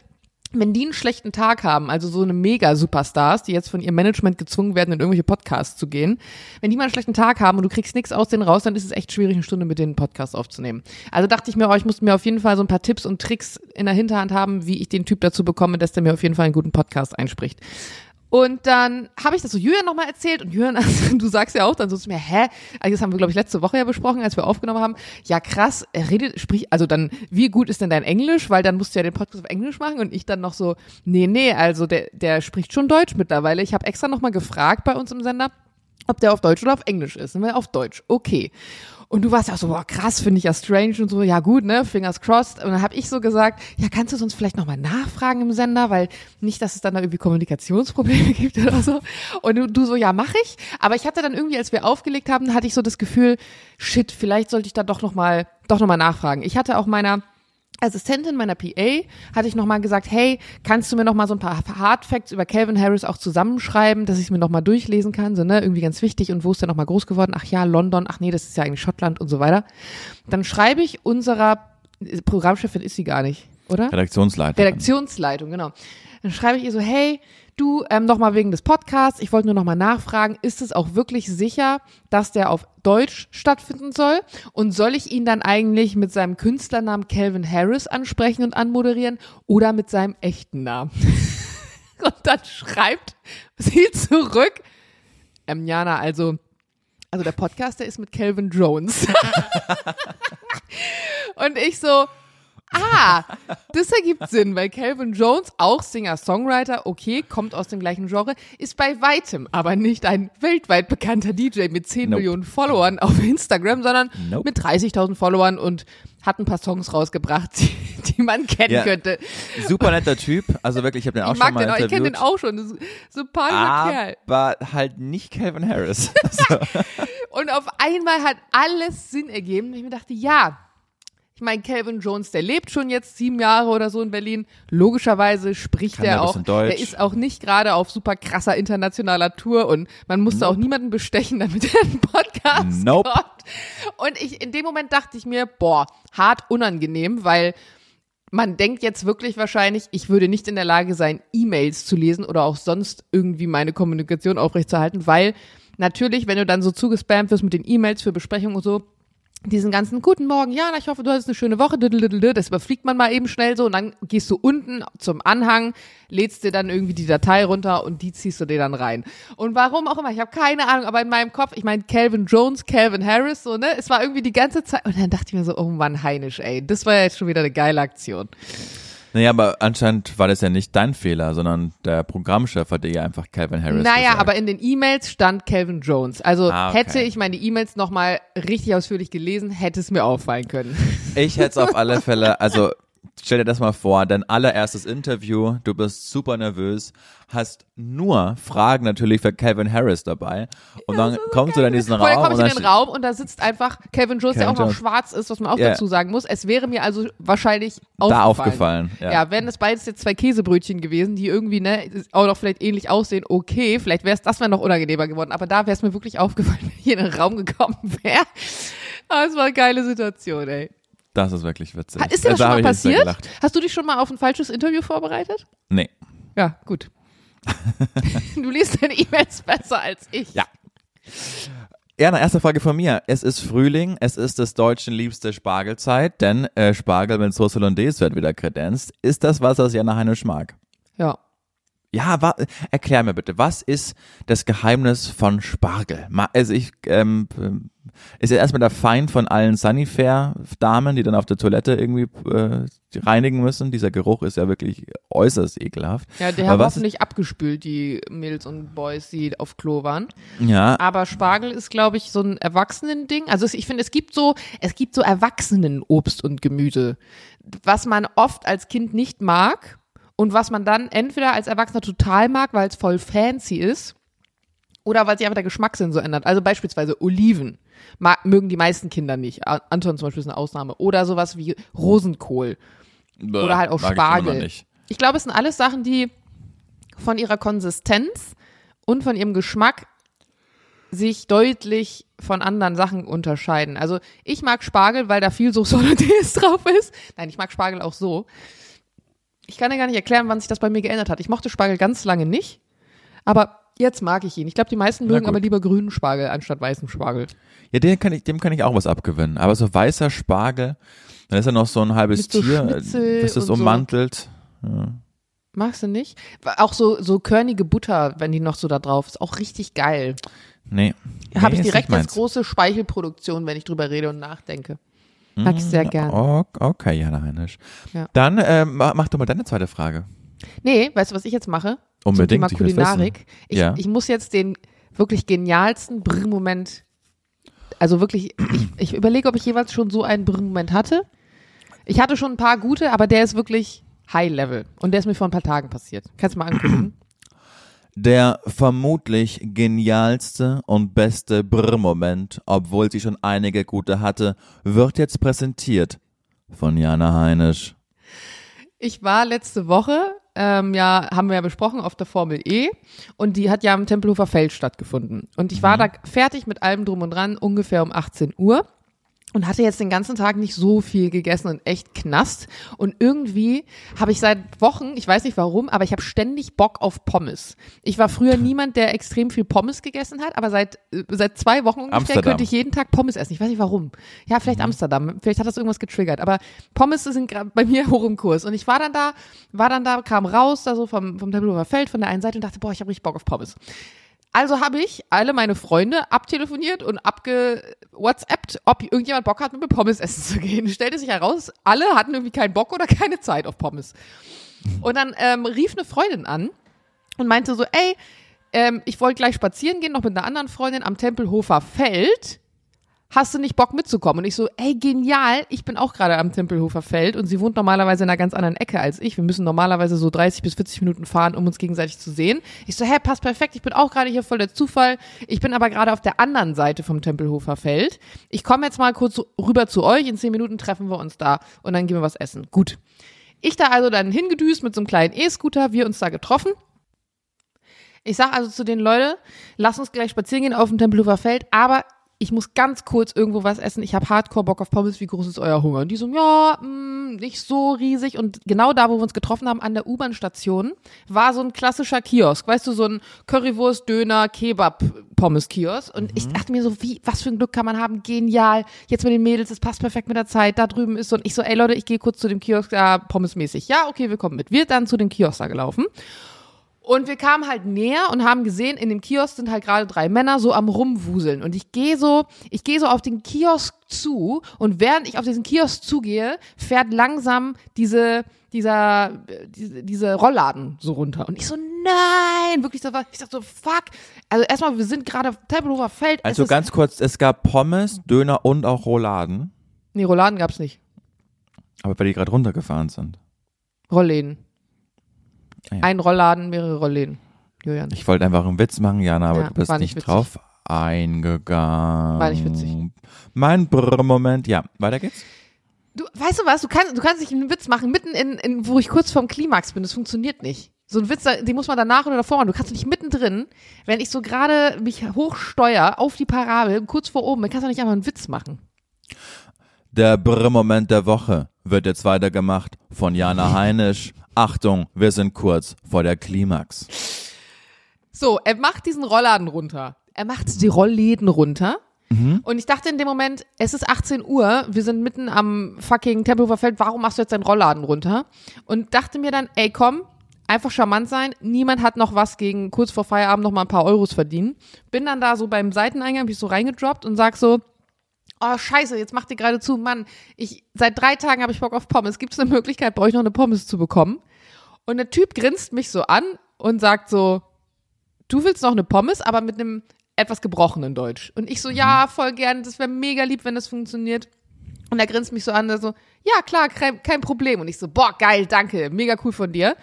Speaker 2: Wenn die einen schlechten Tag haben, also so eine Mega-Superstars, die jetzt von ihrem Management gezwungen werden, in irgendwelche Podcasts zu gehen, wenn die mal einen schlechten Tag haben und du kriegst nichts aus denen raus, dann ist es echt schwierig, eine Stunde mit denen einen Podcast aufzunehmen. Also dachte ich mir, oh, ich muss mir auf jeden Fall so ein paar Tipps und Tricks in der Hinterhand haben, wie ich den Typ dazu bekomme, dass der mir auf jeden Fall einen guten Podcast einspricht. Und dann habe ich das so Julian nochmal erzählt und Julian, <laughs> also, du sagst ja auch dann so zu mir, hä? Also das haben wir, glaube ich, letzte Woche ja besprochen, als wir aufgenommen haben. Ja, krass, er redet, sprich, also dann, wie gut ist denn dein Englisch? Weil dann musst du ja den Podcast auf Englisch machen und ich dann noch so, nee, nee, also der, der spricht schon Deutsch mittlerweile. Ich habe extra nochmal gefragt bei uns im Sender, ob der auf Deutsch oder auf Englisch ist. Und wir auf Deutsch, okay. Und du warst ja auch so, boah, krass, finde ich ja strange und so, ja gut, ne, fingers crossed. Und dann habe ich so gesagt, ja, kannst du sonst vielleicht nochmal nachfragen im Sender, weil nicht, dass es dann da irgendwie Kommunikationsprobleme <laughs> gibt oder so. Und du, du so, ja, mach ich. Aber ich hatte dann irgendwie, als wir aufgelegt haben, hatte ich so das Gefühl, shit, vielleicht sollte ich da doch nochmal, doch nochmal nachfragen. Ich hatte auch meiner Assistentin meiner PA hatte ich nochmal gesagt, hey, kannst du mir nochmal so ein paar Hard Facts über Calvin Harris auch zusammenschreiben, dass ich es mir nochmal durchlesen kann, so, ne, irgendwie ganz wichtig und wo ist der nochmal groß geworden? Ach ja, London, ach nee, das ist ja eigentlich Schottland und so weiter. Dann schreibe ich unserer Programmchefin ist sie gar nicht, oder?
Speaker 1: Redaktionsleiter.
Speaker 2: Redaktionsleitung, genau. Dann schreibe ich ihr so, hey, du, ähm, nochmal wegen des Podcasts, ich wollte nur nochmal nachfragen, ist es auch wirklich sicher, dass der auf Deutsch stattfinden soll? Und soll ich ihn dann eigentlich mit seinem Künstlernamen Calvin Harris ansprechen und anmoderieren oder mit seinem echten Namen? <laughs> und dann schreibt sie zurück, ähm, Jana, also, also der Podcast, der ist mit Calvin Jones. <laughs> und ich so, Ah, das ergibt Sinn, weil Calvin Jones, auch Singer-Songwriter, okay, kommt aus dem gleichen Genre, ist bei weitem aber nicht ein weltweit bekannter DJ mit 10
Speaker 1: Nope.
Speaker 2: Millionen Followern auf Instagram, sondern
Speaker 1: Nope.
Speaker 2: mit 30.000 Followern und hat ein paar Songs rausgebracht, <laughs> die, die man kennen
Speaker 1: Ja.
Speaker 2: könnte.
Speaker 1: Super netter Typ, also wirklich, ich habe den auch
Speaker 2: Ich
Speaker 1: schon
Speaker 2: mag
Speaker 1: mal
Speaker 2: den auch, ich kenne den auch schon, das ein sympathischer Kerl.
Speaker 1: aber halt nicht Calvin Harris. <laughs> <laughs>
Speaker 2: Und auf einmal hat alles Sinn ergeben. Und ich mir dachte, ja, ich meine, Calvin Jones, der lebt schon jetzt sieben Jahre oder so in Berlin. Logischerweise spricht
Speaker 1: Kann
Speaker 2: er
Speaker 1: er ein
Speaker 2: auch. Der ist auch nicht gerade auf super krasser internationaler Tour und man musste auch niemanden bestechen, damit er einen Podcast
Speaker 1: Nope.
Speaker 2: kommt. Und ich, in dem Moment dachte ich mir, boah, hart unangenehm, weil man denkt jetzt wirklich wahrscheinlich, ich würde nicht in der Lage sein, E-Mails zu lesen oder auch sonst irgendwie meine Kommunikation aufrechtzuerhalten, weil natürlich, wenn du dann so zugespammt wirst mit den E-Mails für Besprechungen und so, diesen ganzen Guten Morgen, Jana, ich hoffe, du hattest eine schöne Woche, das überfliegt man mal eben schnell so und dann gehst du unten zum Anhang, lädst dir dann irgendwie die Datei runter und die ziehst du dir dann rein. Und warum auch immer, ich habe keine Ahnung, aber in meinem Kopf, ich meine Calvin Jones, Calvin Harris, so, ne, es war irgendwie die ganze Zeit und dann dachte ich mir so, oh Mann, Heinisch, ey, das war ja jetzt schon wieder eine geile Aktion.
Speaker 1: Naja, aber anscheinend war das ja nicht dein Fehler, sondern der Programmchef hat dir ja einfach Calvin Harris
Speaker 2: Naja,
Speaker 1: gesagt.
Speaker 2: aber in den E-Mails stand Calvin Jones. Also
Speaker 1: Ah, okay.
Speaker 2: hätte ich meine E-Mails nochmal richtig ausführlich gelesen, hätte es mir auffallen können.
Speaker 1: Ich hätte es auf alle Fälle, also stell dir das mal vor, dein allererstes Interview, du bist super nervös, hast nur Fragen natürlich für Calvin Harris dabei und dann kommst du dann in diesen Raum
Speaker 2: komme
Speaker 1: und
Speaker 2: ich
Speaker 1: dann
Speaker 2: in den Raum und da sitzt einfach Calvin Jones, der auch noch schwarz ist, was man auch
Speaker 1: Ja.
Speaker 2: dazu sagen muss. Es wäre mir also wahrscheinlich
Speaker 1: da
Speaker 2: aufgefallen.
Speaker 1: aufgefallen. Ja.
Speaker 2: Ja, wären es beides jetzt zwei Käsebrötchen gewesen, die irgendwie ne, auch noch vielleicht ähnlich aussehen, okay, vielleicht wäre es, das wäre noch unangenehmer geworden, aber da wäre es mir wirklich aufgefallen, <laughs> wenn ich in den Raum gekommen wäre. Aber es war eine geile Situation, ey.
Speaker 1: Das ist wirklich witzig.
Speaker 2: Ist dir das
Speaker 1: Also,
Speaker 2: schon mal passiert? Hast du dich schon mal auf ein falsches Interview vorbereitet?
Speaker 1: Nee.
Speaker 2: Ja, gut. <laughs> du liest deine E-Mails besser als ich.
Speaker 1: Ja. Erna, erste Frage von mir. Es ist Frühling, es ist des Deutschen liebste Spargelzeit, denn äh, Spargel mit Sauce Hollandaise wird wieder kredenzt. Ist das was, was Jana Heinisch mag?
Speaker 2: Ja.
Speaker 1: Ja, wa erklär mir bitte, was ist das Geheimnis von Spargel? Also ich, ähm, ähm, ist ja erstmal der Feind von allen Sunnyfair-Damen, die dann auf der Toilette irgendwie äh, reinigen müssen. Dieser Geruch ist ja wirklich äußerst ekelhaft.
Speaker 2: Ja, der
Speaker 1: Aber
Speaker 2: haben hoffentlich abgespült, die Mädels und Boys, die auf Klo waren.
Speaker 1: Ja,
Speaker 2: Aber Spargel ist, glaube ich, so ein Erwachsenen-Ding. Also ich finde, es gibt so, es gibt so Erwachsenen-Obst und Gemüse, was man oft als Kind nicht mag und was man dann entweder als Erwachsener total mag, weil es voll fancy ist, oder weil sich einfach der Geschmackssinn so ändert. Also beispielsweise Oliven mag, mögen die meisten Kinder nicht. Anton zum Beispiel ist eine Ausnahme. Oder sowas wie Rosenkohl. Oder halt auch
Speaker 1: ich
Speaker 2: Spargel.
Speaker 1: nicht.
Speaker 2: Ich glaube, es sind alles Sachen, die von ihrer Konsistenz und von ihrem Geschmack sich deutlich von anderen Sachen unterscheiden. Also ich mag Spargel, weil da viel Soße Hollandaise <laughs> drauf ist. Nein, ich mag Spargel auch so. Ich kann dir gar nicht erklären, wann sich das bei mir geändert hat. Ich mochte Spargel ganz lange nicht, aber jetzt mag ich ihn. Ich glaube, die meisten mögen aber lieber grünen Spargel anstatt weißen Spargel.
Speaker 1: Ja, dem kann ich, dem kann ich auch was abgewinnen. Aber so weißer Spargel, dann ist ja noch so ein halbes
Speaker 2: so
Speaker 1: Tier, äh, das das
Speaker 2: und so.
Speaker 1: ummantelt.
Speaker 2: Magst du nicht? Auch so, so körnige Butter, wenn die noch so da drauf ist, auch richtig geil.
Speaker 1: Nee.
Speaker 2: Habe
Speaker 1: nee,
Speaker 2: ich
Speaker 1: ist
Speaker 2: direkt jetzt große Speichelproduktion, wenn ich drüber rede und nachdenke. Mag ich sehr gern.
Speaker 1: Oh, okay, Jana Heinisch.
Speaker 2: Ja.
Speaker 1: Dann äh, ma- mach doch mal deine zweite Frage.
Speaker 2: Nee, weißt du, was ich jetzt mache?
Speaker 1: Unbedingt,
Speaker 2: Zum Thema Kulinarik. Ich,
Speaker 1: Ja.
Speaker 2: ich muss jetzt den wirklich genialsten Brr-Moment, also wirklich, ich, ich überlege, ob ich jeweils schon so einen Brr-Moment hatte. Ich hatte schon ein paar gute, aber der ist wirklich High Level. Und der ist mir vor ein paar Tagen passiert. Kannst du mal angucken?
Speaker 1: Der vermutlich genialste und beste Brr-Moment, obwohl sie schon einige gute hatte, wird jetzt präsentiert von Jana Heinisch.
Speaker 2: Ich war letzte Woche, ähm, ja, haben wir ja besprochen, auf der Formel E und die hat ja am Tempelhofer Feld stattgefunden. Und ich war da fertig mit allem drum und dran, ungefähr um 18 Uhr und hatte jetzt den ganzen Tag nicht so viel gegessen und echt knast. Und irgendwie habe ich seit Wochen, ich weiß nicht warum, aber ich habe ständig Bock auf Pommes. Ich war früher <laughs> niemand, der extrem viel Pommes gegessen hat, aber seit, äh, seit zwei Wochen ungefähr
Speaker 1: Amsterdam.
Speaker 2: könnte ich jeden Tag Pommes essen. Ich weiß nicht warum. Ja, vielleicht Amsterdam. Vielleicht hat das irgendwas getriggert. Aber Pommes sind gerade bei mir <laughs> hoch im Kurs. Und ich war dann da, war dann da, kam raus, da so vom, vom Tempelhofer Feld von der einen Seite und dachte, boah, ich habe richtig Bock auf Pommes. Also habe ich alle meine Freunde abtelefoniert und abge-WhatsAppt, ob irgendjemand Bock hat, mit mir Pommes essen zu gehen. <laughs> Stellte sich heraus, alle hatten irgendwie keinen Bock oder <laughs> keine Zeit auf Pommes. Und dann ähm, rief eine Freundin an und meinte so, ey, ähm, ich wollte gleich spazieren gehen, noch mit einer anderen Freundin am Tempelhofer Feld. Hast du nicht Bock mitzukommen? Und ich so, ey, genial, ich bin auch gerade am Tempelhofer Feld und sie wohnt normalerweise in einer ganz anderen Ecke als ich. Wir müssen normalerweise so 30 bis 40 Minuten fahren, um uns gegenseitig zu sehen. Ich so, hä, passt perfekt, ich bin auch gerade hier voll der Zufall. Ich bin aber gerade auf der anderen Seite vom Tempelhofer Feld. Ich komme jetzt mal kurz rüber zu euch, in 10 Minuten treffen wir uns da und dann gehen wir was essen. Gut. Ich da also dann hingedüst mit so einem kleinen E-Scooter, wir uns da getroffen. Ich sag also zu den Leuten, lass uns gleich spazieren gehen auf dem Tempelhofer Feld, aber ich muss ganz kurz irgendwo was essen. Ich habe Hardcore Bock auf Pommes. Wie groß ist euer Hunger? Und die so, ja, mh, nicht so riesig. Und genau da, wo wir uns getroffen haben, an der U-Bahn-Station, war so ein klassischer Kiosk. Weißt du, so ein Currywurst, Döner, Kebab, Pommes-Kiosk. Und ich dachte mir so, wie, was für ein Glück kann man haben? Genial. Jetzt mit den Mädels, das passt perfekt mit der Zeit. Da drüben ist so. Und ich so, ey Leute, ich gehe kurz zu dem Kiosk da, Pommesmäßig. Ja, okay, wir kommen mit. Wir dann zu dem Kiosk da gelaufen. Und wir kamen halt näher und haben gesehen, in dem Kiosk sind halt gerade drei Männer so am rumwuseln. Und ich gehe so, ich gehe so auf den Kiosk zu und während ich auf diesen Kiosk zugehe, fährt langsam diese, dieser, diese, diese Rollladen so runter. Und ich so, nein, wirklich so, ich dachte so, fuck. Also erstmal, wir sind gerade auf Tempelhofer Feld.
Speaker 1: Also ganz kurz, es gab Pommes, Döner und auch Rouladen,
Speaker 2: nee, Rolladen gab's nicht.
Speaker 1: aber weil die gerade runtergefahren sind.
Speaker 2: Rollläden.
Speaker 1: Ah ja.
Speaker 2: Ein Rollladen, mehrere Rollläden. Julian.
Speaker 1: Ich wollte einfach einen Witz machen, Jana, aber
Speaker 2: Ja,
Speaker 1: du bist nicht,
Speaker 2: witzig.
Speaker 1: drauf eingegangen.
Speaker 2: War nicht witzig.
Speaker 1: Mein Brr-Moment, ja, weiter geht's.
Speaker 2: Du, weißt du was, du kannst, du kannst nicht einen Witz machen, mitten in, in, wo ich kurz vorm Klimax bin. Das funktioniert nicht. So ein Witz, den muss man danach oder davor machen. Du kannst doch nicht mittendrin, wenn ich so gerade mich hochsteuer auf die Parabel, kurz vor oben, dann kannst du nicht einfach einen Witz machen.
Speaker 1: Der Brr-Moment der Woche wird jetzt weitergemacht von Jana Heinisch. Achtung, wir sind kurz vor der Klimax.
Speaker 2: So, er macht diesen Rollladen runter. Er macht die Rollläden runter. Und ich dachte in dem Moment, es ist 18 Uhr, wir sind mitten am fucking Tempelhofer Feld, warum machst du jetzt deinen Rollladen runter? Und dachte mir dann, ey komm, einfach charmant sein. Niemand hat noch was gegen kurz vor Feierabend noch mal ein paar Euros verdienen. Bin dann da so beim Seiteneingang, bin ich so reingedroppt und sag so, oh scheiße, jetzt macht ihr gerade zu, Mann, ich, seit drei Tagen habe ich Bock auf Pommes. Gibt es eine Möglichkeit, bei euch noch eine Pommes zu bekommen? Und der Typ grinst mich so an und sagt so, du willst noch eine Pommes, aber mit einem etwas gebrochenen Deutsch. Und ich so, ja, voll gern, das wäre mega lieb, wenn das funktioniert. Und er grinst mich so an, der so, ja, klar, kein, kein Problem. Und ich so, boah, geil, danke, mega cool von dir.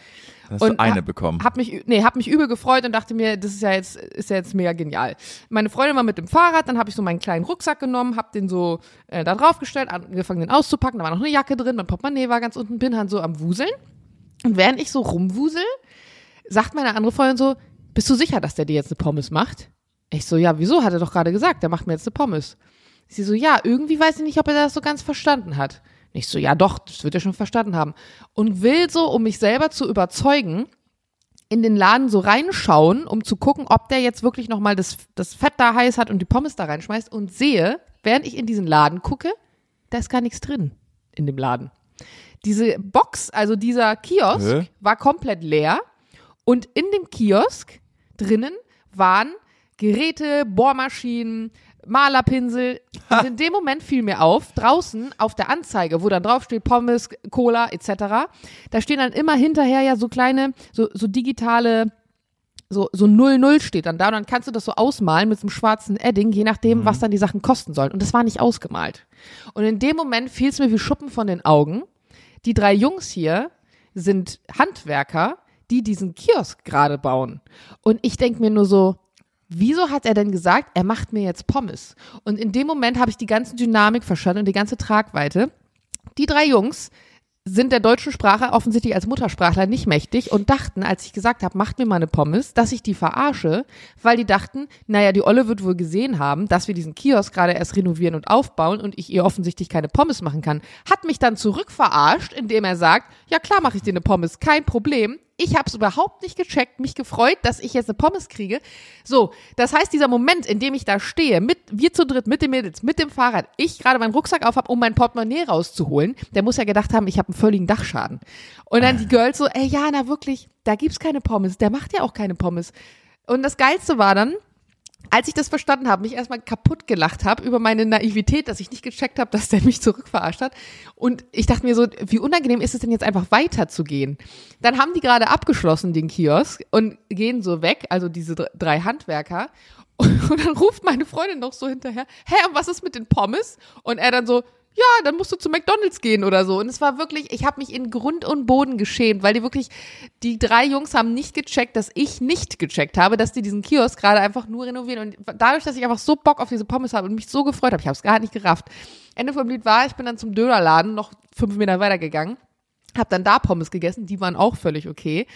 Speaker 1: Hast
Speaker 2: Und
Speaker 1: du eine
Speaker 2: ha-
Speaker 1: bekommen.
Speaker 2: Hab mich, nee, hab mich übel gefreut und dachte mir, das ist ja jetzt, ist ja jetzt mega genial. Meine Freundin war mit dem Fahrrad, dann habe ich so meinen kleinen Rucksack genommen, hab den so äh, da draufgestellt, angefangen den auszupacken, da war noch eine Jacke drin, mein Portemonnaie war ganz unten, bin dann so am Wuseln. Und während ich so rumwusel, sagt meine andere Freundin so, bist du sicher, dass der dir jetzt eine Pommes macht? Ich so, ja, wieso? Hat er doch gerade gesagt, der macht mir jetzt eine Pommes. Sie so, ja, irgendwie weiß ich nicht, ob er das so ganz verstanden hat. Ich so, ja doch, das wird er schon verstanden haben. Und will so, um mich selber zu überzeugen, in den Laden so reinschauen, um zu gucken, ob der jetzt wirklich nochmal das, das Fett da heiß hat und die Pommes da reinschmeißt und sehe, während ich in diesen Laden gucke, da ist gar nichts drin in dem Laden. Diese Box, also dieser Kiosk,
Speaker 1: Hä?
Speaker 2: war komplett leer und in dem Kiosk drinnen waren Geräte, Bohrmaschinen, Malerpinsel. Und in dem Moment fiel mir auf, draußen auf der Anzeige, wo dann draufsteht Pommes, Cola etc., da stehen dann immer hinterher ja so kleine, so, so digitale so, so 0-0 steht dann da und dann kannst du das so ausmalen mit so einem schwarzen Edding, je nachdem, was dann die Sachen kosten sollen. Und das war nicht ausgemalt. Und in dem Moment fiel es mir wie Schuppen von den Augen. Die drei Jungs hier sind Handwerker, die diesen Kiosk gerade bauen. Und ich denke mir nur so, wieso hat er denn gesagt, er macht mir jetzt Pommes? Und in dem Moment habe ich die ganze Dynamik verstanden und die ganze Tragweite. Die drei Jungs sind der deutschen Sprache offensichtlich als Muttersprachler nicht mächtig und dachten, als ich gesagt habe, macht mir mal eine Pommes, dass ich die verarsche, weil die dachten, naja, die Olle wird wohl gesehen haben, dass wir diesen Kiosk gerade erst renovieren und aufbauen und ich ihr offensichtlich keine Pommes machen kann. Hat mich dann zurückverarscht, indem er sagt, ja klar mache ich dir eine Pommes, kein Problem. Ich habe es überhaupt nicht gecheckt, mich gefreut, dass ich jetzt eine Pommes kriege. So, das heißt, dieser Moment, in dem ich da stehe, mit wir zu dritt, mit den Mädels, mit dem Fahrrad, ich gerade meinen Rucksack auf habe, um mein Portemonnaie rauszuholen, der muss ja gedacht haben, ich habe einen völligen Dachschaden. Und dann die Girls so, ey Jana, wirklich, da gibt's keine Pommes, der macht ja auch keine Pommes. Und das Geilste war dann, als ich das verstanden habe, mich erstmal kaputt gelacht habe über meine Naivität, dass ich nicht gecheckt habe, dass der mich zurückverarscht hat. Und ich dachte mir so, wie unangenehm ist es denn jetzt einfach weiterzugehen? Dann haben die gerade abgeschlossen, den Kiosk, und gehen so weg, also diese dr- drei Handwerker. Und, <laughs> und dann ruft meine Freundin noch so hinterher, hä, und was ist mit den Pommes? Und er dann so, ja, dann musst du zu McDonalds gehen oder so. Und es war wirklich, ich habe mich in Grund und Boden geschämt, weil die wirklich, die drei Jungs haben nicht gecheckt, dass ich nicht gecheckt habe, dass die diesen Kiosk gerade einfach nur renovieren. Und dadurch, dass ich einfach so Bock auf diese Pommes habe und mich so gefreut habe, ich habe es gar nicht gerafft. Ende vom Lied war, ich bin dann zum Dönerladen noch fünf Meter weitergegangen. Hab dann da Pommes gegessen, die waren auch völlig okay.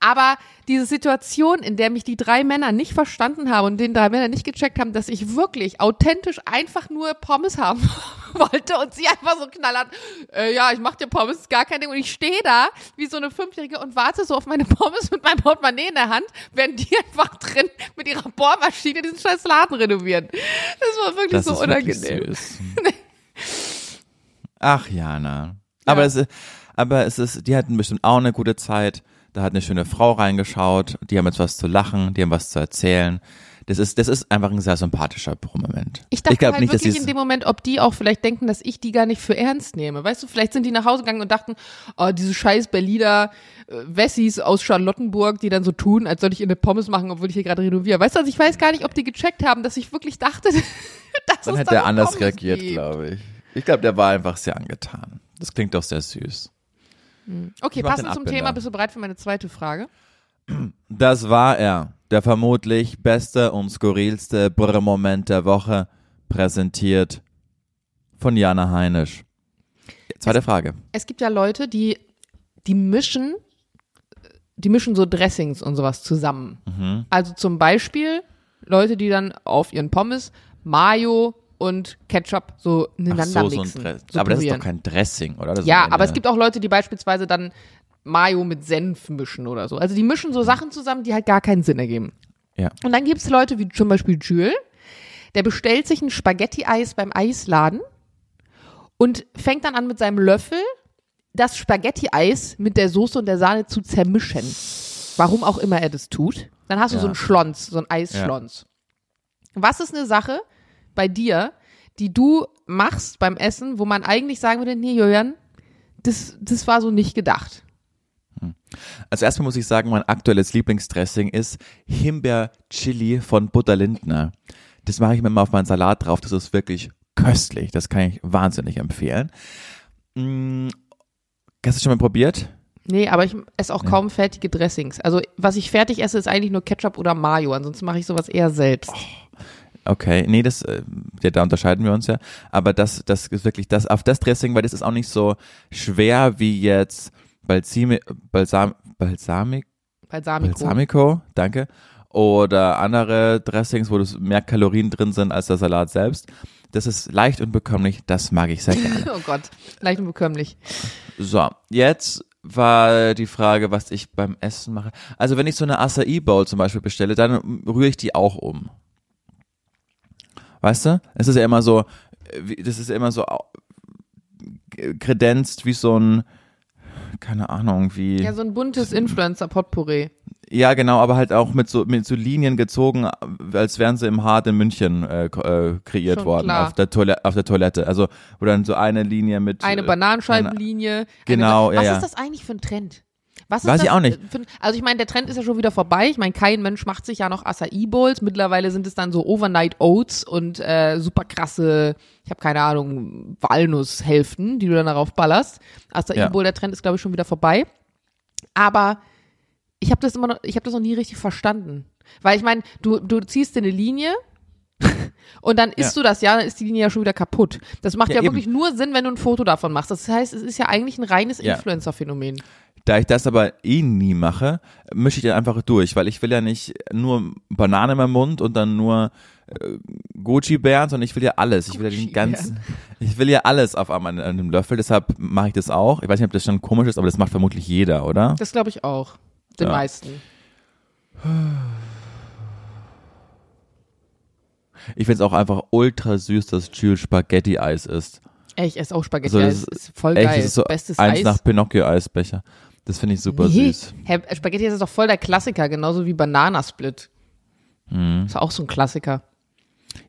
Speaker 2: Aber diese Situation, in der mich die drei Männer nicht verstanden haben und den drei Männer nicht gecheckt haben, dass ich wirklich authentisch einfach nur Pommes haben <laughs> wollte und sie einfach so knallert, äh, ja, ich mach dir Pommes, ist gar kein Ding. Und ich stehe da wie so eine Fünfjährige und warte so auf meine Pommes mit meinem Portemonnaie in der Hand, während die <laughs> einfach drin mit ihrer Bohrmaschine diesen scheiß Laden renovieren. Das war wirklich
Speaker 1: Das
Speaker 2: so
Speaker 1: wirklich
Speaker 2: unangenehm.
Speaker 1: süß. <laughs> Ach, Jana. Aber,
Speaker 2: Ja.
Speaker 1: es ist, aber es ist, die hatten bestimmt auch eine gute Zeit. Da hat eine schöne Frau reingeschaut. Die haben jetzt was zu lachen, die haben was zu erzählen. Das ist, das ist einfach ein sehr sympathischer Pro-Moment.
Speaker 2: Ich dachte
Speaker 1: glaub
Speaker 2: halt
Speaker 1: nicht,
Speaker 2: wirklich in dem Moment, ob die auch vielleicht denken, dass ich die gar nicht für ernst nehme. Weißt du, vielleicht sind die nach Hause gegangen und dachten, oh, diese scheiß Berliner äh, Wessis aus Charlottenburg, die dann so tun, als soll ich eine Pommes machen, obwohl ich hier gerade renoviere. Weißt du, also ich weiß gar nicht, ob die gecheckt haben, dass ich wirklich dachte, <laughs> dass
Speaker 1: Dann
Speaker 2: es
Speaker 1: hätte er anders
Speaker 2: Pommes
Speaker 1: reagiert, glaube ich. Ich glaube, der war einfach sehr angetan. Das klingt doch sehr süß.
Speaker 2: Okay,
Speaker 1: Ich mach
Speaker 2: passend zum. Thema, bist du bereit für meine zweite Frage?
Speaker 1: Das war er, der vermutlich beste und skurrilste Brr-Moment der Woche, präsentiert von Jana Heinisch. Zweite Frage.
Speaker 2: Es gibt ja Leute, die, die mischen, die mischen so Dressings und sowas zusammen.
Speaker 1: Mhm.
Speaker 2: Also zum Beispiel Leute, die dann auf ihren Pommes Mayo und Ketchup so
Speaker 1: Ach
Speaker 2: ineinander
Speaker 1: so, so ein
Speaker 2: mixen.
Speaker 1: Dress.
Speaker 2: so
Speaker 1: aber das ist doch kein Dressing, oder? Das
Speaker 2: Ja, aber es gibt auch Leute, die beispielsweise dann Mayo mit Senf mischen oder so. Also die mischen so Sachen zusammen, die halt gar keinen Sinn ergeben.
Speaker 1: Ja.
Speaker 2: Und dann gibt's Leute wie zum Beispiel Jules, der bestellt sich ein Spaghetti-Eis beim Eisladen und fängt dann an mit seinem Löffel das Spaghetti-Eis mit der Soße und der Sahne zu zermischen. Warum auch immer er das tut. Dann hast du
Speaker 1: Ja.
Speaker 2: so einen Schlons, so einen Eisschlons. Was ist eine Sache bei dir, die du machst beim Essen, wo man eigentlich sagen würde, nee, Julian, das, das war so nicht gedacht.
Speaker 1: Also erstmal muss ich sagen, mein aktuelles Lieblingsdressing ist Himbeer-Chili von Butter Lindner. Das mache ich mir immer auf meinen Salat drauf. Das ist wirklich köstlich. Das kann ich wahnsinnig empfehlen. Mm, Hast du schon mal probiert?
Speaker 2: Nee, aber ich esse auch kaum fertige Dressings. Also, was ich fertig esse, ist eigentlich nur Ketchup oder Mayo. Ansonsten mache ich sowas eher selbst.
Speaker 1: Okay, nee, das, äh, ja, da unterscheiden wir uns ja. Aber das, das ist wirklich das, auf das Dressing, weil das ist auch nicht so schwer wie jetzt Balsami, Balsam, Balsamic,
Speaker 2: Balsamico.
Speaker 1: Balsamico, danke. Oder andere Dressings, wo das mehr Kalorien drin sind als der Salat selbst. Das ist leicht und bekömmlich, das mag ich sehr gerne. <laughs>
Speaker 2: Oh Gott, leicht und bekömmlich.
Speaker 1: So, jetzt war die Frage, was ich beim Essen mache. Also wenn ich so eine Acai Bowl zum Beispiel bestelle, dann rühre ich die auch um. Weißt du? Es ist ja immer so, wie- das ist ja immer so kredenzt wie so ein, keine Ahnung, wie.
Speaker 2: Ja, so ein buntes Influencer-Potpourri.
Speaker 1: Ja, genau, aber halt auch mit so, mit so Linien gezogen, als wären sie im Hart in München äh, äh, kreiert
Speaker 2: Schon
Speaker 1: worden
Speaker 2: klar.
Speaker 1: auf der, Toilette, auf der Toilette. Also, wo dann so eine Linie mit.
Speaker 2: Eine
Speaker 1: äh,
Speaker 2: Bananenscheibenlinie.
Speaker 1: Genau,
Speaker 2: eine,
Speaker 1: ja,
Speaker 2: Was ist das eigentlich für ein Trend? Was ist
Speaker 1: Weiß
Speaker 2: das
Speaker 1: ich auch nicht.
Speaker 2: Für, also ich meine, der Trend ist ja schon wieder vorbei. Ich meine, kein Mensch macht sich ja noch Acai Bowls. Mittlerweile sind es dann so Overnight Oats und äh, super krasse, ich habe keine Ahnung, Walnusshälften, die du dann darauf ballerst. Acai
Speaker 1: Ja.
Speaker 2: Bowl, der Trend ist glaube ich schon wieder vorbei. Aber ich habe das immer noch, ich habe das noch nie richtig verstanden. Weil ich meine, du, du ziehst dir eine Linie <laughs> und dann isst du das ja, dann ist die Linie ja schon wieder kaputt. Das macht ja,
Speaker 1: Ja,
Speaker 2: wirklich nur Sinn, wenn du ein Foto davon machst. Das heißt, es ist ja eigentlich ein reines
Speaker 1: Ja.
Speaker 2: Influencer-Phänomen.
Speaker 1: Da ich das aber eh nie mache, mische ich den einfach durch, weil ich will ja nicht nur Banane in meinem Mund und dann nur äh, Goji-Bären, sondern ich will ja alles. Ich will ja den ganzen, ich will ja alles auf einem, einem Löffel, deshalb mache ich das auch. Ich weiß nicht, ob das schon komisch ist, aber das macht vermutlich jeder, oder?
Speaker 2: Das glaube ich auch. Den
Speaker 1: Ja.
Speaker 2: meisten.
Speaker 1: Ich finde es auch einfach ultra süß, dass Jules Spaghetti-Eis ist.
Speaker 2: Ey, ich esse auch Spaghetti.
Speaker 1: Also
Speaker 2: ist voll
Speaker 1: Echt,
Speaker 2: geil.
Speaker 1: das ist so
Speaker 2: Bestes
Speaker 1: eins
Speaker 2: Eis.
Speaker 1: nach Pinocchio-Eisbecher. Das finde ich super
Speaker 2: Nee.
Speaker 1: süß.
Speaker 2: Hä, Spaghetti ist doch voll der Klassiker, genauso wie Bananasplit.
Speaker 1: Mhm.
Speaker 2: Ist auch so ein Klassiker.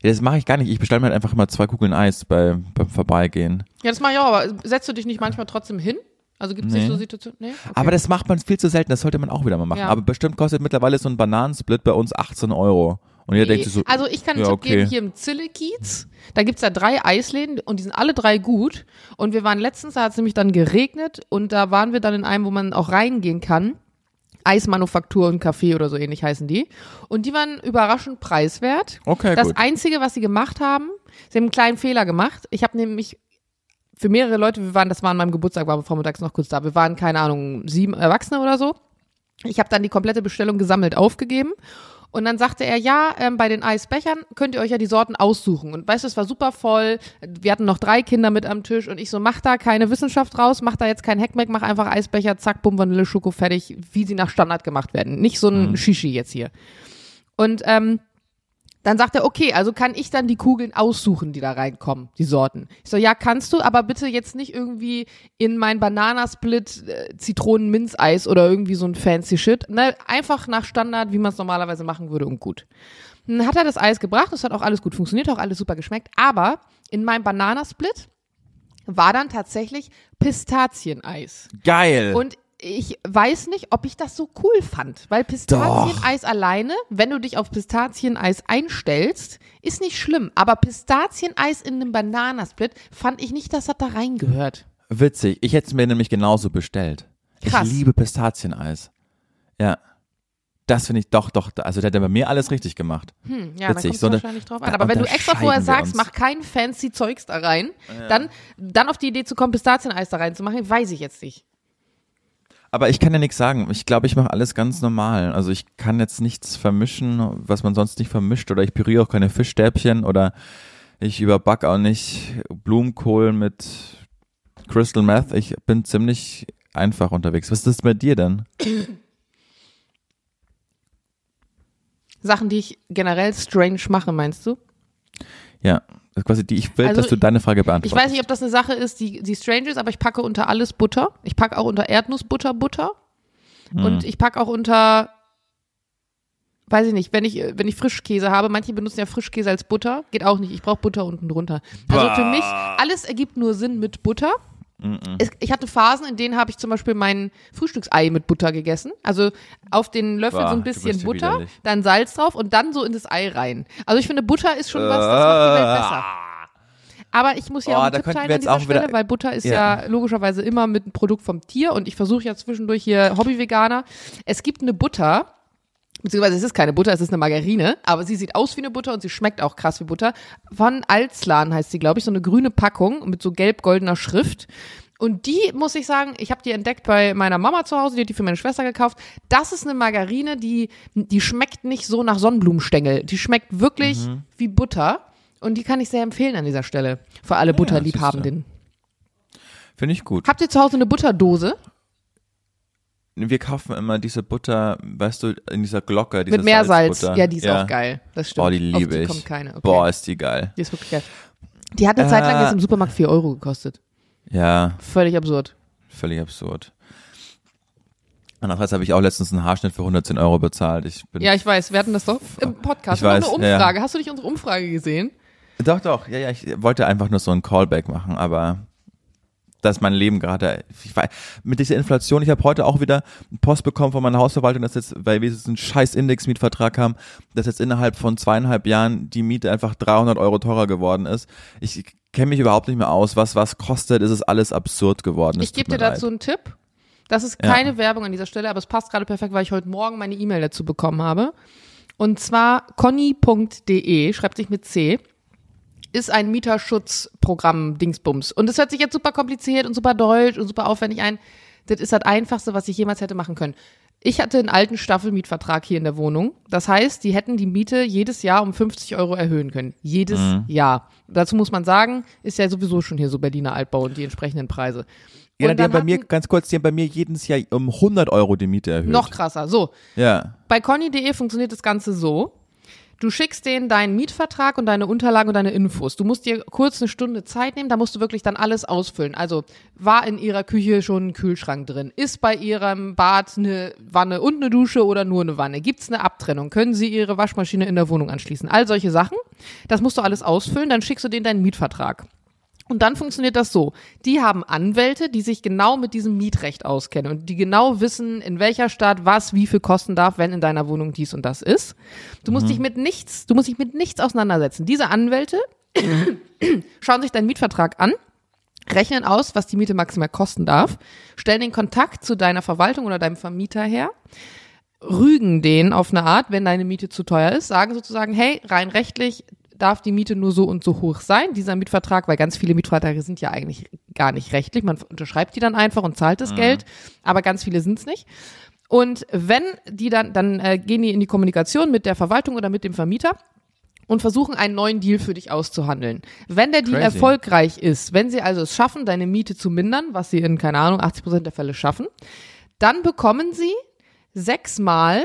Speaker 1: Ja, das mache ich gar nicht. Ich bestelle mir halt einfach immer zwei Kugeln Eis bei, beim Vorbeigehen.
Speaker 2: Ja, das mache ich auch, aber setzt du dich nicht manchmal trotzdem hin? Also gibt es
Speaker 1: Nee.
Speaker 2: nicht so Situationen? Nee? Okay.
Speaker 1: Aber das macht man viel zu selten, das sollte man auch wieder mal machen.
Speaker 2: Ja.
Speaker 1: Aber bestimmt kostet mittlerweile so ein Bananensplit bei uns 18 Euro. Und ihr
Speaker 2: Nee.
Speaker 1: denkt so,
Speaker 2: also ich kann einen
Speaker 1: ja,
Speaker 2: Tipp geben,
Speaker 1: okay.
Speaker 2: hier im Zillekiez, da gibt's ja drei Eisläden und die sind alle drei gut. Und wir waren letztens, da hat es nämlich dann geregnet und da waren wir dann in einem, wo man auch reingehen kann. Eismanufaktur und Café oder so ähnlich heißen die. Und die waren überraschend preiswert.
Speaker 1: okay,
Speaker 2: Das
Speaker 1: gut.
Speaker 2: Einzige, was sie gemacht haben, sie haben einen kleinen Fehler gemacht. Ich habe nämlich für mehrere Leute, wir waren, das war an meinem Geburtstag, waren wir vormittags noch kurz da. Wir waren, keine Ahnung, sieben Erwachsene oder so. Ich habe dann die komplette Bestellung gesammelt aufgegeben. Und dann sagte er, ja, ähm, bei den Eisbechern könnt ihr euch ja die Sorten aussuchen. Und weißt du, es war super voll. Wir hatten noch drei Kinder mit am Tisch und ich so, mach da keine Wissenschaft raus, mach da jetzt kein Heckmeck, mach einfach Eisbecher, zack, bumm, Vanille, Schoko, fertig, wie sie nach Standard gemacht werden. Nicht so ein Shishi jetzt hier. Und ähm, dann sagt er, okay, also kann ich dann die Kugeln aussuchen, die da reinkommen, die Sorten. Ich so, ja, kannst du, aber bitte jetzt nicht irgendwie in mein Bananasplit äh, Zitronen-Minzeis oder irgendwie so ein fancy Shit. Ne, einfach nach Standard, wie man es normalerweise machen würde und gut. Dann hat er das Eis gebracht, das hat auch alles gut funktioniert, auch alles super geschmeckt, aber in meinem Bananasplit war dann tatsächlich Pistazieneis.
Speaker 1: Geil.
Speaker 2: Und ich weiß nicht, ob ich das so cool fand, weil Pistazieneis alleine, wenn du dich auf Pistazieneis einstellst, ist nicht schlimm. Aber Pistazieneis in einem Bananasplit fand ich nicht, dass das da reingehört.
Speaker 1: Witzig. Ich hätte es mir nämlich genauso bestellt.
Speaker 2: Krass.
Speaker 1: Ich liebe Pistazieneis. Ja. Das finde ich doch, doch, also der hat ja bei mir alles richtig gemacht.
Speaker 2: Hm, ja, da
Speaker 1: Witzig,
Speaker 2: kommt
Speaker 1: so
Speaker 2: wahrscheinlich drauf an.
Speaker 1: da
Speaker 2: Aber wenn du extra vorher sagst, mach kein fancy Zeugs da rein, dann, dann auf die Idee zu kommen, Pistazieneis da reinzumachen, weiß ich jetzt nicht.
Speaker 1: Aber ich kann ja nichts sagen. Ich glaube, ich mache alles ganz normal. Also ich kann jetzt nichts vermischen, was man sonst nicht vermischt. Oder ich püriere auch keine Fischstäbchen oder ich überback auch nicht Blumenkohl mit Crystal Meth. Ich bin ziemlich einfach unterwegs. Was ist das bei dir denn?
Speaker 2: Sachen, die ich generell strange mache, meinst du?
Speaker 1: Ja, Quasi die, ich will,
Speaker 2: Also
Speaker 1: dass du deine Frage beantwortest.
Speaker 2: Ich weiß nicht, ob das eine Sache ist, die, die strange ist, aber ich packe unter alles Butter. Ich packe auch unter Erdnussbutter Butter.
Speaker 1: Hm.
Speaker 2: Und ich packe auch unter, weiß ich nicht, wenn ich, wenn ich Frischkäse habe, manche benutzen ja Frischkäse als Butter, geht auch nicht. Ich brauche Butter unten drunter. Also für mich, alles ergibt nur Sinn mit Butter. Es, ich hatte Phasen, in denen habe ich zum Beispiel mein Frühstücksei mit Butter gegessen. Also auf den Löffel
Speaker 1: Boah,
Speaker 2: so ein bisschen
Speaker 1: ja
Speaker 2: Butter,
Speaker 1: widerlich.
Speaker 2: dann Salz drauf und dann so in das Ei rein. Also ich finde, Butter ist schon was, das macht die Welt besser. Aber ich muss ja
Speaker 1: Oh,
Speaker 2: auch einen Tipp teilen an dieser
Speaker 1: auch wieder-
Speaker 2: Stelle, weil Butter ist
Speaker 1: Ja.
Speaker 2: ja. logischerweise immer mit einem Produkt vom Tier und ich versuche ja zwischendurch hier Hobby-Veganer. Es gibt eine Butter, beziehungsweise es ist keine Butter, es ist eine Margarine, aber sie sieht aus wie eine Butter und sie schmeckt auch krass wie Butter. Von Alzlan heißt sie, glaube ich, so eine grüne Packung mit so gelb-goldener Schrift. Und die, muss ich sagen, ich habe die entdeckt bei meiner Mama zu Hause, die hat die für meine Schwester gekauft. Das ist eine Margarine, die, die schmeckt nicht so nach Sonnenblumenstängel. Die schmeckt wirklich
Speaker 1: Mhm.
Speaker 2: wie Butter. Und die kann ich sehr empfehlen an dieser Stelle. Für alle Butterliebhabenden.
Speaker 1: Finde ich gut.
Speaker 2: Habt ihr zu Hause eine Butterdose?
Speaker 1: Wir kaufen immer diese Butter, weißt du, in dieser Glocke. Diese
Speaker 2: Mit Meersalz. Ja, die ist auch geil. Das stimmt.
Speaker 1: Boah, die liebe ich.
Speaker 2: kommt keine. Okay.
Speaker 1: Boah, ist die geil.
Speaker 2: Die ist wirklich geil. Die hat eine Zeit lang
Speaker 1: Äh,
Speaker 2: jetzt im Supermarkt 4 Euro gekostet.
Speaker 1: Ja,
Speaker 2: Völlig absurd.
Speaker 1: völlig absurd. Andererseits habe ich auch letztens einen Haarschnitt für 110 Euro bezahlt. Ich bin
Speaker 2: Ja, ich weiß. Wir hatten das doch im Podcast.
Speaker 1: Ich weiß,
Speaker 2: eine
Speaker 1: ja.
Speaker 2: Umfrage. Hast du nicht unsere Umfrage gesehen?
Speaker 1: Doch, doch, ja, ja, ich wollte einfach nur so ein Callback machen, aber das ist mein Leben gerade. Ich weiß, mit dieser Inflation, ich habe heute auch wieder Post bekommen von meiner Hausverwaltung, dass jetzt, weil wir jetzt einen scheiß Index-Mietvertrag haben, dass jetzt innerhalb von zweieinhalb Jahren die Miete einfach 300 Euro teurer geworden ist. Ich kenne mich überhaupt nicht mehr aus, was was kostet, es ist alles absurd geworden. Es
Speaker 2: Ich gebe dir dazu
Speaker 1: leid.
Speaker 2: einen Tipp. Das ist
Speaker 1: Ja.
Speaker 2: keine Werbung an dieser Stelle, aber es passt gerade perfekt, weil ich heute Morgen meine E-Mail dazu bekommen habe. Und zwar conny.de, schreibt sich mit C, ist ein Mieterschutzprogramm Dingsbums. Und das hört sich jetzt super kompliziert und super deutsch und super aufwendig ein. Das ist das Einfachste, was ich jemals hätte machen können. Ich hatte einen alten Staffelmietvertrag hier in der Wohnung. Das heißt, die hätten die Miete jedes Jahr um 50 Euro erhöhen können. Jedes Jahr. Dazu muss man sagen, ist ja sowieso schon hier so Berliner Altbau und die entsprechenden Preise.
Speaker 1: Ja, die haben bei mir, ganz kurz, die haben bei mir jedes Jahr um 100 Euro die Miete erhöht.
Speaker 2: Noch krasser. So,
Speaker 1: Ja.
Speaker 2: bei conny.de funktioniert das Ganze so. Du schickst denen deinen Mietvertrag und deine Unterlagen und deine Infos. Du musst dir kurz eine Stunde Zeit nehmen, da musst du wirklich dann alles ausfüllen. Also war in ihrer Küche schon ein Kühlschrank drin? Ist bei ihrem Bad eine Wanne und eine Dusche oder nur eine Wanne? Gibt's eine Abtrennung? Können sie ihre Waschmaschine in der Wohnung anschließen? All solche Sachen. Das musst du alles ausfüllen, dann schickst du denen deinen Mietvertrag. Und dann funktioniert das so. Die haben Anwälte, die sich genau mit diesem Mietrecht auskennen und die genau wissen, in welcher Stadt was wie viel kosten darf, wenn in deiner Wohnung dies und das ist. Du musst dich mit nichts, du musst dich mit nichts auseinandersetzen. Diese Anwälte <clears throat> schauen sich deinen Mietvertrag an, rechnen aus, was die Miete maximal kosten darf, stellen den Kontakt zu deiner Verwaltung oder deinem Vermieter her, rügen den auf eine Art, wenn deine Miete zu teuer ist, sagen sozusagen, hey, rein rechtlich darf die Miete nur so und so hoch sein, dieser Mietvertrag, weil ganz viele Mietverträge sind ja eigentlich gar nicht rechtlich, man unterschreibt die dann einfach und zahlt das Geld, aber ganz viele sind's nicht. Und wenn die dann, dann äh, gehen die in die Kommunikation mit der Verwaltung oder mit dem Vermieter und versuchen einen neuen Deal für dich auszuhandeln. Wenn der Deal
Speaker 1: Crazy.
Speaker 2: erfolgreich ist, wenn sie also es schaffen, deine Miete zu mindern, was sie in, keine Ahnung, 80 Prozent der Fälle schaffen, dann bekommen sie sechsmal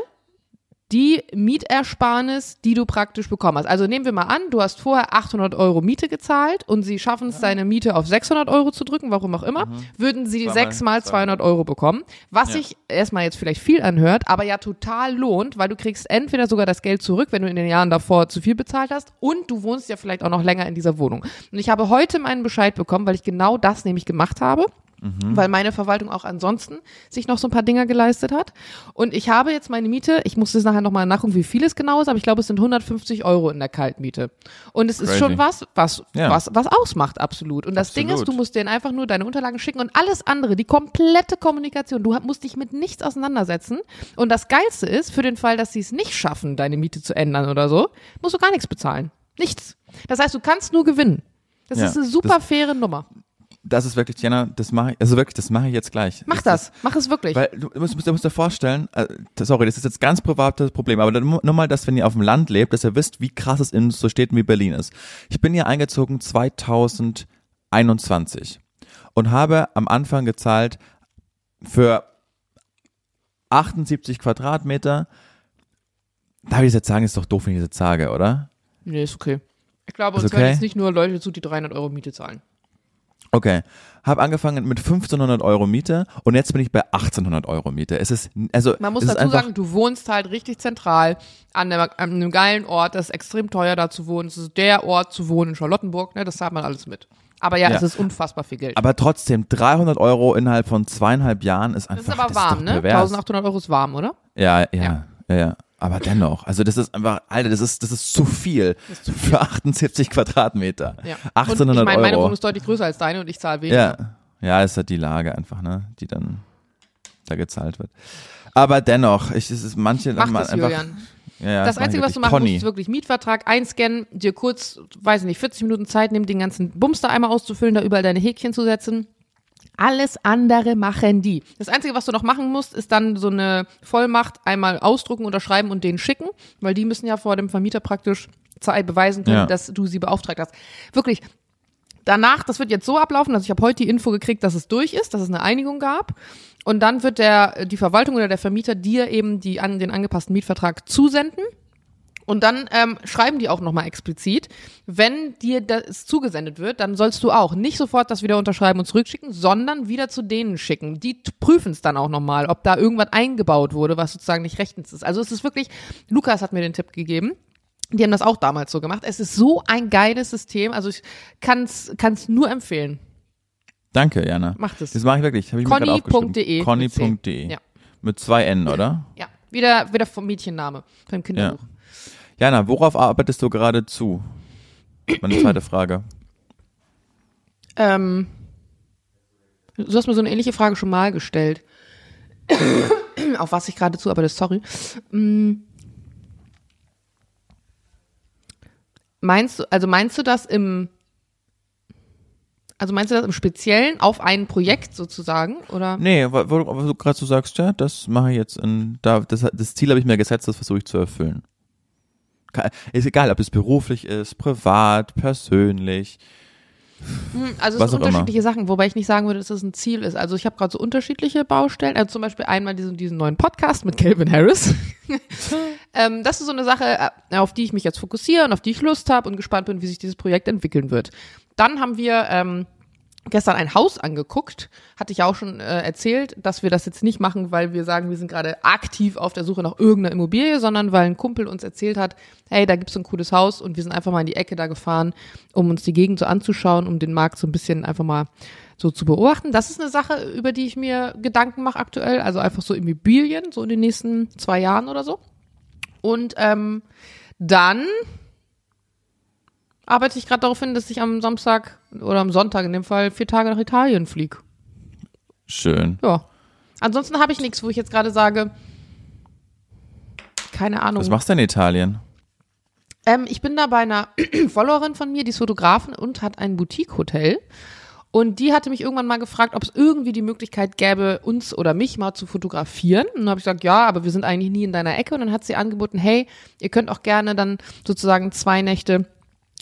Speaker 2: die Mietersparnis, die du praktisch bekommen hast. Also nehmen wir mal an, du hast vorher 800 Euro Miete gezahlt und sie schaffen es, deine Miete auf 600 Euro zu drücken, warum auch immer, würden sie
Speaker 1: Zweimal
Speaker 2: sechsmal 200 Euro bekommen, was sich erstmal jetzt vielleicht viel anhört, aber ja total lohnt, weil du kriegst entweder sogar das Geld zurück, wenn du in den Jahren davor zu viel bezahlt hast und du wohnst ja vielleicht auch noch länger in dieser Wohnung. Und ich habe heute meinen Bescheid bekommen, weil ich genau das nämlich gemacht habe weil meine Verwaltung auch ansonsten sich noch so ein paar Dinger geleistet hat. Und ich habe jetzt meine Miete, ich muss das nachher nochmal nachgucken, wie viel es genau ist, aber ich glaube, es sind 150 Euro in der Kaltmiete. Und es ist
Speaker 1: Crazy.
Speaker 2: schon was, was,
Speaker 1: Ja.
Speaker 2: was, was ausmacht, absolut. Und das Ding ist,
Speaker 1: Absolut.
Speaker 2: du musst denen einfach nur deine Unterlagen schicken und alles andere, die komplette Kommunikation, du musst dich mit nichts auseinandersetzen. Und das Geilste ist, für den Fall, dass sie es nicht schaffen, deine Miete zu ändern oder so, musst du gar nichts bezahlen. Nichts. Das heißt, du kannst nur gewinnen. Das
Speaker 1: Ja,
Speaker 2: ist eine super faire Nummer.
Speaker 1: Das ist wirklich, Jana, das mache ich, also wirklich, das mache ich jetzt gleich.
Speaker 2: Mach das. Mach es wirklich.
Speaker 1: Weil du musst, musst, musst dir vorstellen, äh, sorry, das ist jetzt ganz privates Problem, aber nur mal, dass wenn ihr auf dem Land lebt, dass ihr wisst, wie krass es in so Städten wie Berlin ist. Ich bin hier eingezogen 2021 und habe am Anfang gezahlt für 78 Quadratmeter. Darf ich das jetzt sagen? Ist doch doof, wenn ich das jetzt sage, oder?
Speaker 2: nee, ist okay. Ich glaube, uns
Speaker 1: okay?
Speaker 2: hören jetzt nicht nur Leute zu, die 300 Euro Miete zahlen.
Speaker 1: Okay. Hab angefangen mit 1500 Euro Miete und jetzt bin ich bei 1800 Euro Miete. Es ist, also,
Speaker 2: Man muss dazu sagen, du wohnst halt richtig zentral an, einem, an einem geilen Ort. Das ist extrem teuer, da zu wohnen. Es ist der Ort zu wohnen in Charlottenburg. Ne? Das zahlt man alles mit. Aber ja,
Speaker 1: Ja.
Speaker 2: es ist unfassbar viel Geld.
Speaker 1: aber trotzdem 300 Euro innerhalb von zweieinhalb Jahren ist einfach,
Speaker 2: das ist aber warm, ne?
Speaker 1: pervers.
Speaker 2: 1800 Euro ist warm, oder?
Speaker 1: Ja, ja,
Speaker 2: Ja.
Speaker 1: ja, ja, Aber dennoch, also das ist einfach, Alter, das ist, das ist zu viel,
Speaker 2: ist zu
Speaker 1: für 78 Quadratmeter.
Speaker 2: Ja.
Speaker 1: 1800
Speaker 2: und ich meine, meine. Wohnung ist deutlich größer als deine und ich zahle weniger.
Speaker 1: Ja, ja, ist halt die Lage einfach, ne, die dann da gezahlt wird. Aber dennoch, ich, es ist manche
Speaker 2: Mach
Speaker 1: man
Speaker 2: das,
Speaker 1: einfach,
Speaker 2: Julian.
Speaker 1: Ja, ja,
Speaker 2: Das
Speaker 1: ich
Speaker 2: Einzige, was du machen
Speaker 1: Conny.
Speaker 2: musst, ist wirklich Mietvertrag einscannen, dir kurz, weiß ich nicht, 40 Minuten Zeit nehmen, den ganzen Bums da einmal auszufüllen, da überall deine Häkchen zu setzen. Alles andere machen die. Das Einzige, was du noch machen musst, ist dann so eine Vollmacht einmal ausdrucken, unterschreiben und denen schicken, weil die müssen ja vor dem Vermieter praktisch beweisen können,
Speaker 1: Ja.
Speaker 2: dass du sie beauftragt hast. Wirklich, danach, das wird jetzt so ablaufen, also ich habe heute die Info gekriegt, dass es durch ist, dass es eine Einigung gab. Und dann wird der, die Verwaltung oder der Vermieter dir eben die, an, den angepassten Mietvertrag zusenden. Und dann ähm, schreiben die auch nochmal explizit, wenn dir das zugesendet wird, dann sollst du auch nicht sofort das wieder unterschreiben und zurückschicken, sondern wieder zu denen schicken. Die prüfen es dann auch nochmal, ob da irgendwas eingebaut wurde, was sozusagen nicht rechtens ist. Also es ist wirklich, Lukas hat mir den Tipp gegeben. Die haben das auch damals so gemacht. Es ist so ein geiles System. Also ich kann es nur empfehlen.
Speaker 1: Danke, Jana.
Speaker 2: Macht es.
Speaker 1: Das mache ich wirklich. Hab ich mir gerade aufgeschrieben.
Speaker 2: Conny.de.
Speaker 1: Conny.de.
Speaker 2: Ja.
Speaker 1: Mit zwei N, oder?
Speaker 2: Ja, wieder, wieder vom Mädchenname, vom Kinderbuch.
Speaker 1: Jana, worauf arbeitest du gerade zu? Meine zweite Frage.
Speaker 2: Ähm, du hast mir so eine ähnliche Frage schon mal gestellt. <coughs> Auf was ich gerade zuarbeite, sorry. Mm. Meinst du, also meinst du das im, also meinst du das im Speziellen auf ein Projekt sozusagen, oder?
Speaker 1: Nee, wo du gerade so sagst, ja, das mache ich jetzt in, da, das, das Ziel habe ich mir gesetzt, das versuche ich zu erfüllen. Ist egal, ob es beruflich ist, privat, persönlich.
Speaker 2: Hm, Also es sind
Speaker 1: auch immer.
Speaker 2: unterschiedliche Sachen, wobei ich nicht sagen würde, dass das ein Ziel ist. Also ich habe gerade so unterschiedliche Baustellen. Also zum Beispiel einmal diesen, diesen neuen Podcast mit Calvin Harris. <laughs> ähm, das ist so eine Sache, äh, auf die ich mich jetzt fokussiere und auf die ich Lust habe und gespannt bin, wie sich dieses Projekt entwickeln wird. Dann haben wir ähm, gestern ein Haus angeguckt. Hatte ich auch schon äh, erzählt, dass wir das jetzt nicht machen, weil wir sagen, wir sind gerade aktiv auf der Suche nach irgendeiner Immobilie, sondern weil ein Kumpel uns erzählt hat, hey, da gibt's so ein cooles Haus und wir sind einfach mal in die Ecke da gefahren, um uns die Gegend so anzuschauen, um den Markt so ein bisschen einfach mal so zu beobachten. Das ist eine Sache, über die ich mir Gedanken mache aktuell. Also einfach so Immobilien, so in den nächsten zwei Jahren oder so. Und ähm, dann arbeite ich gerade darauf hin, dass ich am Samstag oder am Sonntag in dem Fall vier Tage nach Italien fliege.
Speaker 1: Schön.
Speaker 2: Ja. Ansonsten habe ich nichts, wo ich jetzt gerade sage, keine Ahnung.
Speaker 1: Was machst du in Italien?
Speaker 2: Ähm, ich bin da bei einer <clears throat> Followerin von mir, die ist Fotografin und hat ein Boutique-Hotel. Und die hatte mich irgendwann mal gefragt, ob es irgendwie die Möglichkeit gäbe, uns oder mich mal zu fotografieren. Und dann habe ich gesagt, ja, aber wir sind eigentlich nie in deiner Ecke. Und dann hat sie angeboten, hey, ihr könnt auch gerne dann sozusagen zwei Nächte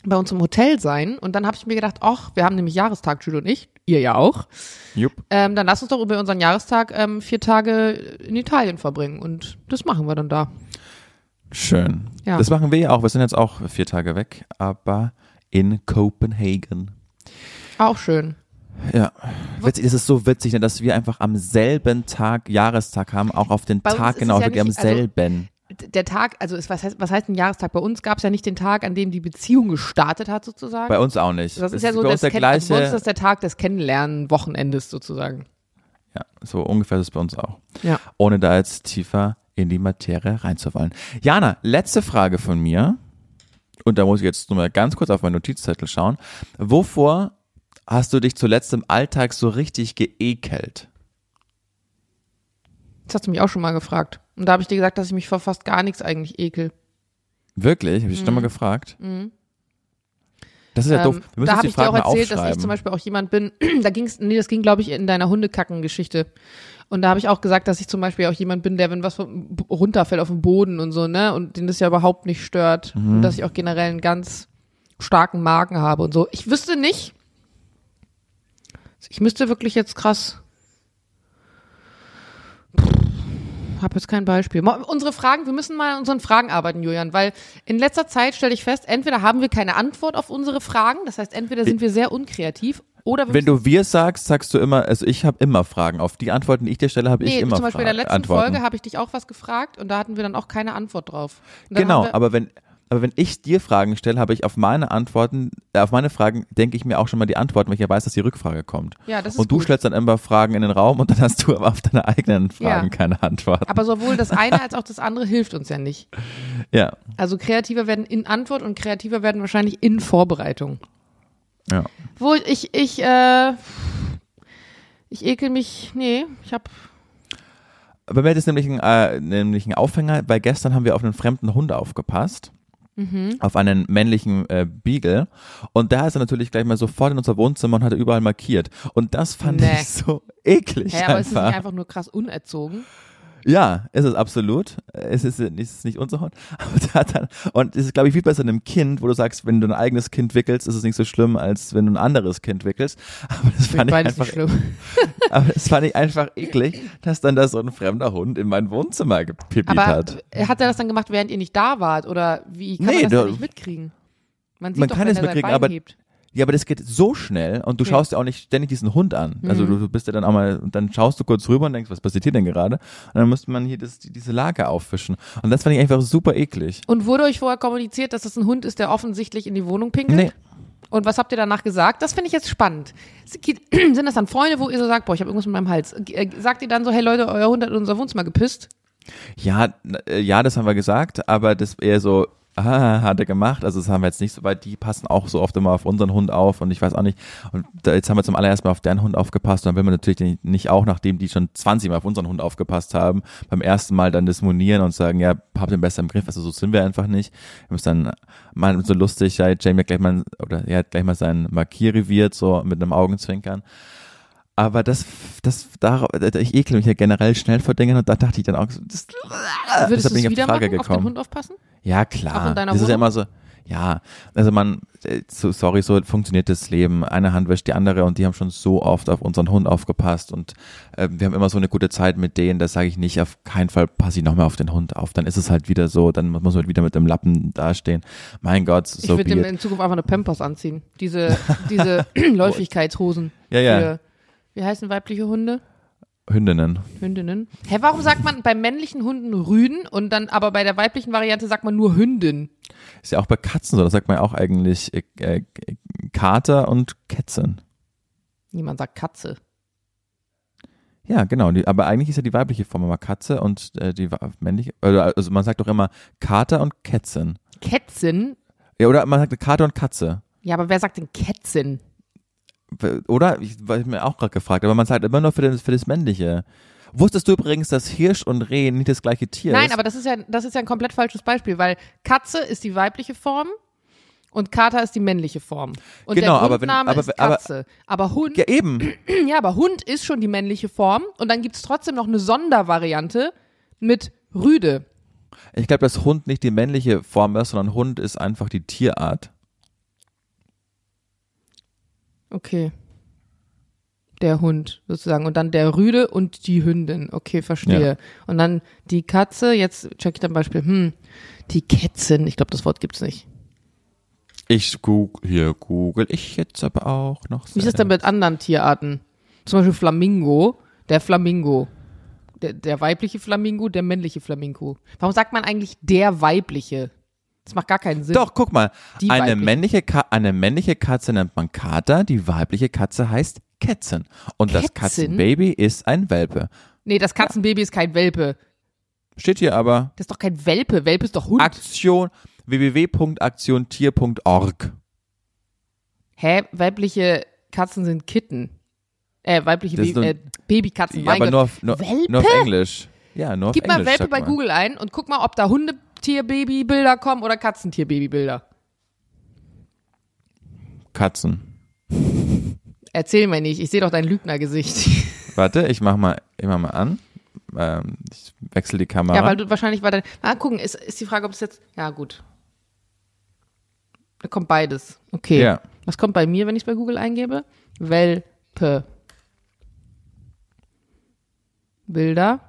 Speaker 2: bei uns im Hotel sein. Und dann habe ich mir gedacht, ach, wir haben nämlich Jahrestag, Jules und ich, ihr ja auch.
Speaker 1: Jupp.
Speaker 2: Ähm, dann lass uns doch über unseren Jahrestag ähm, vier Tage in Italien verbringen. Und das machen wir dann da.
Speaker 1: Schön.
Speaker 2: Ja.
Speaker 1: Das machen wir ja auch. Wir sind jetzt auch vier Tage weg, aber in Kopenhagen.
Speaker 2: Auch schön.
Speaker 1: Ja. Witzig, das ist so witzig, ne, dass wir einfach am selben Tag Jahrestag haben, auch auf den
Speaker 2: Bei
Speaker 1: Tag genau,
Speaker 2: ja
Speaker 1: wirklich am
Speaker 2: also-
Speaker 1: selben.
Speaker 2: Der Tag, also es, was, heißt, was heißt ein Jahrestag? Bei uns gab es ja nicht den Tag, an dem die Beziehung gestartet hat, sozusagen.
Speaker 1: Bei uns auch nicht.
Speaker 2: das ist ja so das
Speaker 1: der
Speaker 2: Kenn- also bei uns ist
Speaker 1: gleiche.
Speaker 2: das der Tag des Kennenlernen-Wochenendes sozusagen.
Speaker 1: Ja, so ungefähr ist es bei uns auch.
Speaker 2: Ja.
Speaker 1: Ohne da jetzt tiefer in die Materie reinzuwollen. Jana, letzte Frage von mir. Und da muss ich jetzt nur mal ganz kurz auf meinen Notizzettel schauen. Wovor hast du dich zuletzt im Alltag so richtig geekelt?
Speaker 2: Das hast du mich auch schon mal gefragt. Und da habe ich dir gesagt, dass ich mich vor fast gar nichts eigentlich ekel.
Speaker 1: Wirklich? Habe ich dich schon mal gefragt? Das ist ja doof.
Speaker 2: Mhm. Ähm,
Speaker 1: Wir müssen
Speaker 2: da habe ich dir auch
Speaker 1: Fragen
Speaker 2: erzählt, dass ich zum Beispiel auch jemand bin, <clears throat> da ging's, nee, das ging, glaube ich, in deiner Hundekacken-Geschichte. Und da habe ich auch gesagt, dass ich zum Beispiel auch jemand bin, der, wenn was runterfällt auf den Boden und so, ne, und den das ja überhaupt nicht stört.
Speaker 1: Mhm.
Speaker 2: Und dass ich auch generell einen ganz starken Magen habe und so. Ich wüsste nicht, ich müsste wirklich jetzt krass. Habe jetzt kein Beispiel. Unsere Fragen, wir müssen mal an unseren Fragen arbeiten, Julian, weil in letzter Zeit stelle ich fest, entweder haben wir keine Antwort auf unsere Fragen, das heißt, entweder sind wir sehr unkreativ oder wir
Speaker 1: Wenn du wir sagst, sagst du immer, also ich habe immer Fragen. Auf die Antworten, die ich dir stelle, habe ich
Speaker 2: Nee,
Speaker 1: immer
Speaker 2: zum Beispiel in der
Speaker 1: Fragen,
Speaker 2: letzten
Speaker 1: Antworten.
Speaker 2: Folge habe ich dich auch was gefragt und da hatten wir dann auch keine Antwort drauf.
Speaker 1: Genau, aber wenn, aber wenn ich dir Fragen stelle, habe ich auf meine Antworten, äh, auf meine Fragen denke ich mir auch schon mal die Antworten, weil ich ja weiß, dass die Rückfrage kommt.
Speaker 2: Ja, das ist
Speaker 1: Und du
Speaker 2: gut.
Speaker 1: stellst dann immer Fragen in den Raum und dann hast du aber auf deine eigenen Fragen
Speaker 2: Ja.
Speaker 1: keine Antwort.
Speaker 2: aber sowohl das eine <laughs> als auch das andere hilft uns ja nicht.
Speaker 1: Ja,
Speaker 2: Also kreativer werden in Antwort und kreativer werden wahrscheinlich in Vorbereitung.
Speaker 1: ja.
Speaker 2: Wo ich, ich, äh, ich ekel mich, nee, ich hab,
Speaker 1: Bei mir hat es nämlich ein, äh, nämlich ein Aufhänger, weil gestern haben wir auf einen fremden Hund aufgepasst.
Speaker 2: Mhm.
Speaker 1: Auf einen männlichen äh, Beagle. Und da ist er natürlich gleich mal sofort in unser Wohnzimmer und hat er überall markiert. Und das fand
Speaker 2: Nee.
Speaker 1: ich so eklig.
Speaker 2: hä, aber ist es
Speaker 1: einfach.
Speaker 2: nicht einfach nur krass unerzogen?
Speaker 1: Ja, ist es absolut. Es ist, ist nicht unser Hund. <laughs> Aber der hat dann, und es ist, glaube ich, viel besser einem Kind, wo du sagst, wenn du ein eigenes Kind wickelst, ist es nicht so schlimm, als wenn du ein anderes Kind wickelst. <laughs> Aber das fand ich einfach,
Speaker 2: nicht schlimm. <laughs>
Speaker 1: aber das fand ich einfach eklig, dass dann da so ein fremder Hund in mein Wohnzimmer gepippt
Speaker 2: Aber
Speaker 1: hat.
Speaker 2: hat er das dann gemacht, während ihr nicht da wart? Oder wie kann
Speaker 1: Nee,
Speaker 2: man das
Speaker 1: du-
Speaker 2: nicht mitkriegen? Man sieht
Speaker 1: Man
Speaker 2: doch,
Speaker 1: kann
Speaker 2: wenn
Speaker 1: es
Speaker 2: er
Speaker 1: mitkriegen, aber-
Speaker 2: hebt.
Speaker 1: Ja, aber das geht so schnell und du
Speaker 2: Ja.
Speaker 1: schaust ja auch nicht ständig diesen Hund an. Also
Speaker 2: Mhm.
Speaker 1: du, du bist ja dann auch mal, und dann schaust du kurz rüber und denkst, was passiert hier denn gerade? Und dann müsste man hier das, diese Lage auffischen. Und das fand ich einfach super eklig.
Speaker 2: Und wurde euch vorher kommuniziert, dass das ein Hund ist, der offensichtlich in die Wohnung pinkelt?
Speaker 1: Nee.
Speaker 2: Und was habt ihr danach gesagt? Das finde ich jetzt spannend. <clears throat> Sind das dann Freunde, wo ihr so sagt, boah, ich habe irgendwas mit meinem Hals? Äh, Sagt ihr dann so, hey Leute, euer Hund hat in unser Wohnzimmer gepisst?
Speaker 1: Ja, äh, ja, das haben wir gesagt, aber das eher so, ah, hat er gemacht. Also das haben wir jetzt nicht so, weil die passen auch so oft immer auf unseren Hund auf und ich weiß auch nicht. Und da, jetzt haben wir zum allerersten Mal auf deren Hund aufgepasst und dann will man natürlich nicht- auch, nachdem die schon 20 Mal auf unseren Hund aufgepasst haben, beim ersten Mal dann das monieren und sagen, ja, habt ihr besser im Griff. Also so sind wir einfach nicht. Wir müssen dann mal so lustig, ja, Jamie hat gleich mal, oder er hat gleich mal sein Markierreviert, so mit einem Augenzwinkern. Aber das, das, da, ich ekle mich ja generell schnell vor Dingen und da dachte ich dann auch, das,
Speaker 2: Würdest
Speaker 1: deshalb bin ich auf die Frage
Speaker 2: machen, auf den
Speaker 1: gekommen.
Speaker 2: Hund aufpassen?
Speaker 1: Ja, klar. das ist ja
Speaker 2: Wohnung?
Speaker 1: immer so, ja, also man, äh, so, sorry, so funktioniert das Leben. Eine Hand wäscht die andere und die haben schon so oft auf unseren Hund aufgepasst und äh, wir haben immer so eine gute Zeit mit denen, das sage ich nicht, auf keinen Fall passe ich nochmal auf den Hund auf. Dann ist es halt wieder so, dann muss man wieder mit dem Lappen dastehen. Mein Gott,
Speaker 2: Ich
Speaker 1: so
Speaker 2: würde dem
Speaker 1: be it.
Speaker 2: in Zukunft einfach eine Pampers anziehen. Diese, diese <laughs> <clears throat> Läufigkeitshosen.
Speaker 1: Ja, ja.
Speaker 2: Für, wie heißen weibliche Hunde?
Speaker 1: Hündinnen.
Speaker 2: Hündinnen. Hä, warum sagt man bei männlichen Hunden Rüden und dann aber bei der weiblichen Variante sagt man nur Hündin?
Speaker 1: Ist ja auch bei Katzen so, da sagt man ja auch eigentlich äh, äh, Kater und Kätzin.
Speaker 2: Niemand sagt Katze.
Speaker 1: Ja, genau. Die, aber eigentlich ist ja die weibliche Form immer Katze und äh, die männliche, also man sagt doch immer Kater und Kätzin.
Speaker 2: Kätzin?
Speaker 1: Ja, oder man sagt Kater und Katze.
Speaker 2: Ja, aber wer sagt denn Kätzin?
Speaker 1: Oder? Ich war mir auch gerade gefragt, aber man sagt immer nur für das, für das Männliche. Wusstest du übrigens, dass Hirsch und Reh nicht das gleiche Tier
Speaker 2: Nein,
Speaker 1: ist?
Speaker 2: aber das ist ja, das ist ja ein komplett falsches Beispiel, weil Katze ist die weibliche Form und Kater ist die männliche Form. Und
Speaker 1: Genau,
Speaker 2: der
Speaker 1: aber wenn- aber-
Speaker 2: ist
Speaker 1: aber-
Speaker 2: Katze. Aber, Hund,
Speaker 1: Ja, eben. <clears throat>
Speaker 2: ja, aber Hund ist schon die männliche Form und dann gibt's trotzdem noch eine Sondervariante mit Rüde.
Speaker 1: Ich glaube, dass Hund nicht die männliche Form ist, sondern Hund ist einfach die Tierart.
Speaker 2: Okay. Der Hund sozusagen. Und dann der Rüde und die Hündin. Okay, verstehe.
Speaker 1: Ja.
Speaker 2: Und dann die Katze, jetzt check ich dann Beispiel, hm, die Kätzin, ich glaube, das Wort gibt's nicht.
Speaker 1: Ich google, hier google ich jetzt aber auch noch.
Speaker 2: Wie ist das denn mit anderen Tierarten? Zum Beispiel Flamingo, der Flamingo. Der, der weibliche Flamingo, der männliche Flamingo. Warum sagt man eigentlich der weibliche? Das macht gar keinen Sinn.
Speaker 1: Doch, guck mal.
Speaker 2: Die
Speaker 1: Eine
Speaker 2: weibliche.
Speaker 1: männliche, Ka eine männliche Katze nennt man Kater, die weibliche Katze heißt Kätzin. Und das
Speaker 2: Kätzin?
Speaker 1: Katzenbaby ist ein Welpe.
Speaker 2: Nee, das Katzenbaby ist kein Welpe.
Speaker 1: Steht hier aber
Speaker 2: Das ist doch kein Welpe. Welpe ist doch Hund.
Speaker 1: Aktion www.aktiontier.org.
Speaker 2: Hä? Weibliche Katzen sind Kitten. Äh, weibliche
Speaker 1: Das
Speaker 2: Baby,
Speaker 1: nur-
Speaker 2: äh, Babykatzen.
Speaker 1: Ja, aber
Speaker 2: Gott.
Speaker 1: nur auf, nur,
Speaker 2: Welpe?
Speaker 1: nur auf Englisch. Ja, nur auf
Speaker 2: Gib
Speaker 1: Englisch.
Speaker 2: mal Welpe bei. Google ein und guck mal, ob da Hundetierbabybilder kommen oder Katzentierbabybilder.
Speaker 1: Katzen.
Speaker 2: Erzähl mir nicht, ich sehe doch dein Lügnergesicht. <laughs>
Speaker 1: Warte, ich mach mal, ich mach mal an. Ähm, ich wechsle die Kamera.
Speaker 2: Ja, weil du wahrscheinlich war dein. Ah, gucken, ist, ist die Frage, ob es jetzt. Ja, gut. Da kommt beides. Okay.
Speaker 1: Ja.
Speaker 2: Was kommt bei mir, wenn ich es bei Google eingebe? Welpe. Bilder.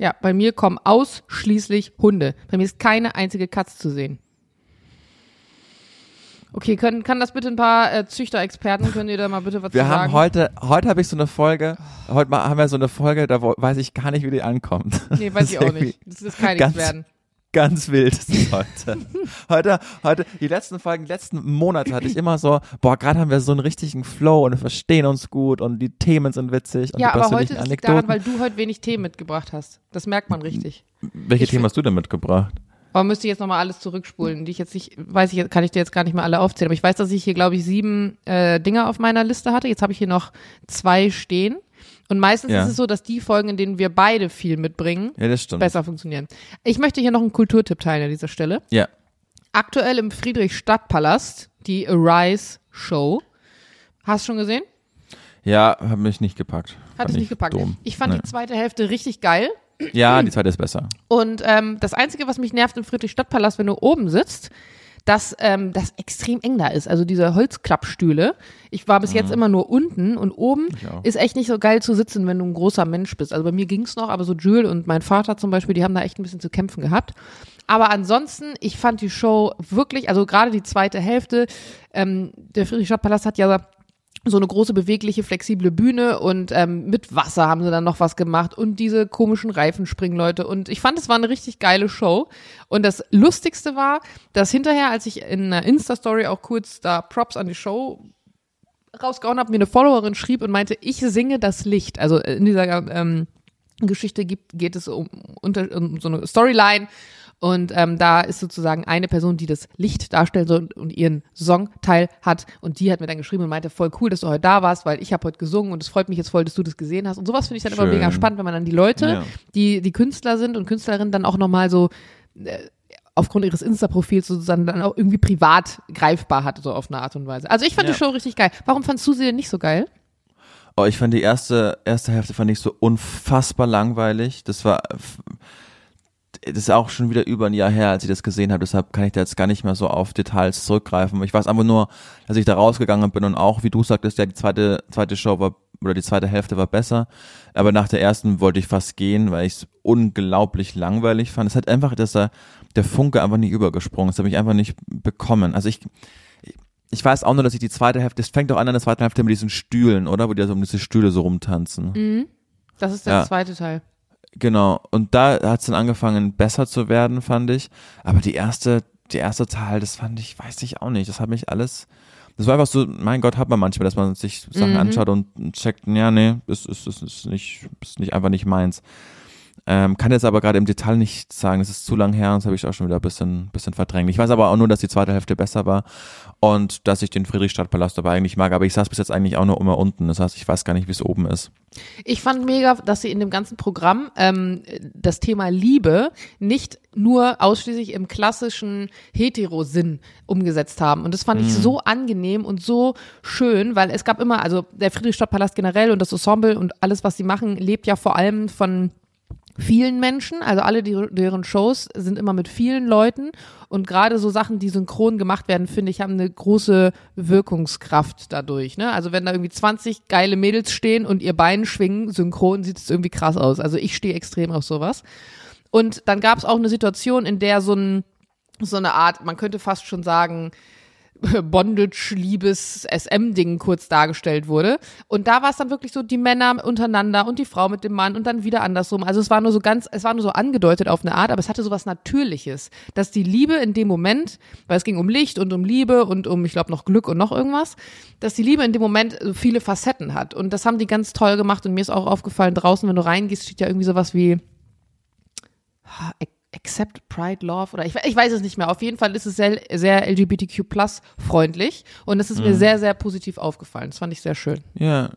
Speaker 2: Ja, bei mir kommen ausschließlich Hunde. Bei mir ist keine einzige Katze zu sehen. Okay, können, kann das bitte ein paar äh, Züchterexperten, können ihr da mal bitte was
Speaker 1: Wir
Speaker 2: zu
Speaker 1: haben
Speaker 2: sagen?
Speaker 1: heute, heute habe ich so eine Folge, heute mal haben wir so eine Folge, da wo- weiß ich gar nicht, wie die ankommt.
Speaker 2: nee, weiß ich auch <laughs> nicht. Das ist kein
Speaker 1: ganz-
Speaker 2: Experten.
Speaker 1: Ganz wild ist es <laughs> heute. heute, heute, die letzten Folgen, die letzten Monate hatte ich immer so, boah, gerade haben wir so einen richtigen Flow und wir verstehen uns gut und die Themen sind witzig und
Speaker 2: Ja, aber heute liegt
Speaker 1: Anekdoten.
Speaker 2: daran, weil du heute wenig Themen mitgebracht hast. Das merkt man richtig.
Speaker 1: Welche
Speaker 2: ich
Speaker 1: Themen hast du denn mitgebracht?
Speaker 2: Aber müsste ich jetzt nochmal alles zurückspulen, die ich jetzt nicht, weiß ich, kann ich dir jetzt gar nicht mehr alle aufzählen. Aber ich weiß, dass ich hier, glaube ich, sieben äh, Dinger auf meiner Liste hatte. Jetzt habe ich hier noch zwei stehen. Und meistens
Speaker 1: Ja.
Speaker 2: ist es so, dass die Folgen, in denen wir beide viel mitbringen,
Speaker 1: Ja,
Speaker 2: besser funktionieren. Ich möchte hier noch einen Kulturtipp teilen an dieser Stelle.
Speaker 1: Ja.
Speaker 2: Aktuell im Friedrichstadtpalast, die Arise Show. Hast du schon gesehen?
Speaker 1: Ja, hat mich nicht gepackt.
Speaker 2: Hat
Speaker 1: Fand
Speaker 2: es
Speaker 1: ich
Speaker 2: nicht gepackt.
Speaker 1: Dumm.
Speaker 2: Ich fand
Speaker 1: Nee.
Speaker 2: die zweite Hälfte richtig geil.
Speaker 1: Ja, die zweite ist besser.
Speaker 2: Und ähm, das Einzige, was mich nervt im Friedrichstadtpalast, wenn du oben sitzt, dass ähm, das extrem eng da ist. Also diese Holzklappstühle. Ich war bis jetzt immer nur unten und oben
Speaker 1: Mhm.
Speaker 2: Ist echt nicht so geil zu sitzen, wenn du ein großer Mensch bist. Also bei mir ging's noch, aber so Jules und mein Vater zum Beispiel, die haben da echt ein bisschen zu kämpfen gehabt. Aber ansonsten, ich fand die Show wirklich, also gerade die zweite Hälfte, ähm, der Friedrichstadtpalast hat ja so eine große bewegliche, flexible Bühne und ähm, mit Wasser haben sie dann noch was gemacht und diese komischen Reifenspringleute und ich fand, es war eine richtig geile Show und das Lustigste war, dass hinterher, als ich in einer Insta-Story auch kurz da Props an die Show rausgehauen habe, mir eine Followerin schrieb und meinte, ich singe das Licht. Also in dieser ähm, Geschichte gibt, geht es um, unter, um so eine Storyline und ähm, da ist sozusagen eine Person, die das Licht darstellen soll und, und ihren Songteil hat und die hat mir dann geschrieben und meinte, voll cool, dass du heute da warst, weil ich habe heute gesungen und es freut mich jetzt voll, dass du das gesehen hast und sowas finde ich dann immer
Speaker 1: Schön.
Speaker 2: mega spannend, wenn man dann die Leute,
Speaker 1: Ja.
Speaker 2: die die Künstler sind und Künstlerinnen dann auch nochmal so äh, aufgrund ihres Insta-Profils sozusagen dann auch irgendwie privat greifbar hat, so auf eine Art und Weise. Also ich fand
Speaker 1: Ja.
Speaker 2: die Show richtig geil. Warum fandst du sie denn nicht so geil?
Speaker 1: Oh, ich fand die erste, erste Hälfte fand ich so unfassbar langweilig. Das war, das ist auch schon wieder über ein Jahr her, als ich das gesehen habe. Deshalb kann ich da jetzt gar nicht mehr so auf Details zurückgreifen. Ich weiß einfach nur, dass ich da rausgegangen bin und auch, wie du sagtest, ja, die zweite, zweite Show war, oder die zweite Hälfte war besser. Aber nach der ersten wollte ich fast gehen, weil ich es unglaublich langweilig fand. Es hat einfach, dass da der Funke einfach nicht übergesprungen ist. Das habe ich einfach nicht bekommen. Also ich, ich weiß auch nur, dass ich die zweite Hälfte, es fängt doch an in der zweiten Hälfte mit diesen Stühlen, oder? Wo die so um diese Stühle so rumtanzen.
Speaker 2: Das ist der
Speaker 1: Ja.
Speaker 2: zweite Teil.
Speaker 1: Genau. Und da hat es dann angefangen, besser zu werden, fand ich. Aber die erste, die erste Teil, das fand ich, weiß ich auch nicht. Das hat mich alles. Das war einfach so, mein Gott, hat man manchmal, dass man sich Sachen
Speaker 2: Mhm.
Speaker 1: anschaut und checkt, ja, nee, ist, ist, ist, ist nicht, ist nicht einfach nicht meins. Ähm, kann jetzt aber gerade im Detail nicht sagen, das ist zu lang her das habe ich auch schon wieder ein bisschen, bisschen verdrängt. Ich weiß aber auch nur, dass die zweite Hälfte besser war und dass ich den Friedrichstadtpalast aber eigentlich mag, aber ich saß bis jetzt eigentlich auch nur immer unten. Das heißt, ich weiß gar nicht, wie es oben ist.
Speaker 2: Ich fand mega, dass sie in dem ganzen Programm ähm, das Thema Liebe nicht nur ausschließlich im klassischen Hetero-Sinn umgesetzt haben. Und das fand ich so angenehm und so schön, weil es gab immer, also der Friedrichstadtpalast generell und das Ensemble und alles, was sie machen, lebt ja vor allem von vielen Menschen, also alle die, deren Shows sind immer mit vielen Leuten und gerade so Sachen, die synchron gemacht werden, finde ich, haben eine große Wirkungskraft dadurch. Ne? Also wenn da irgendwie 20 geile Mädels stehen und ihr Bein schwingen, synchron, sieht es irgendwie krass aus. Also ich stehe extrem auf sowas. Und dann gab es auch eine Situation, in der so ein so eine Art, man könnte fast schon sagen, Bondage, Liebes, SM-Ding kurz dargestellt wurde. Und da war es dann wirklich so die Männer untereinander und die Frau mit dem Mann und dann wieder andersrum. Also es war nur so ganz, es war nur so angedeutet auf eine Art, aber es hatte so was Natürliches, dass die Liebe in dem Moment, weil es ging um Licht und um Liebe und um, ich glaube, noch Glück und noch irgendwas, dass die Liebe in dem Moment viele Facetten hat. Und das haben die ganz toll gemacht und mir ist auch aufgefallen, draußen, wenn du reingehst, steht ja irgendwie sowas wie Accept Pride Love oder ich, ich weiß es nicht mehr. Auf jeden Fall ist es sehr, sehr LGBTQ freundlich und es ist mir sehr, sehr positiv aufgefallen. Das fand ich sehr schön.
Speaker 1: Ja.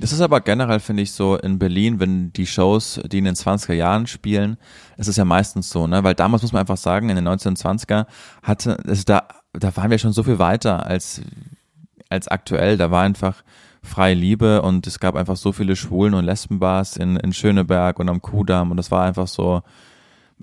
Speaker 1: Das ist aber generell, finde ich, so in Berlin, wenn die Shows, die in den 20er Jahren spielen, ist es ja meistens so, ne? Weil damals muss man einfach sagen, in den 1920er hatte, es da, da waren wir schon so viel weiter als, als aktuell. Da war einfach freie Liebe und es gab einfach so viele Schwulen- und Lesbenbars in, in Schöneberg und am Kudamm und das war einfach so,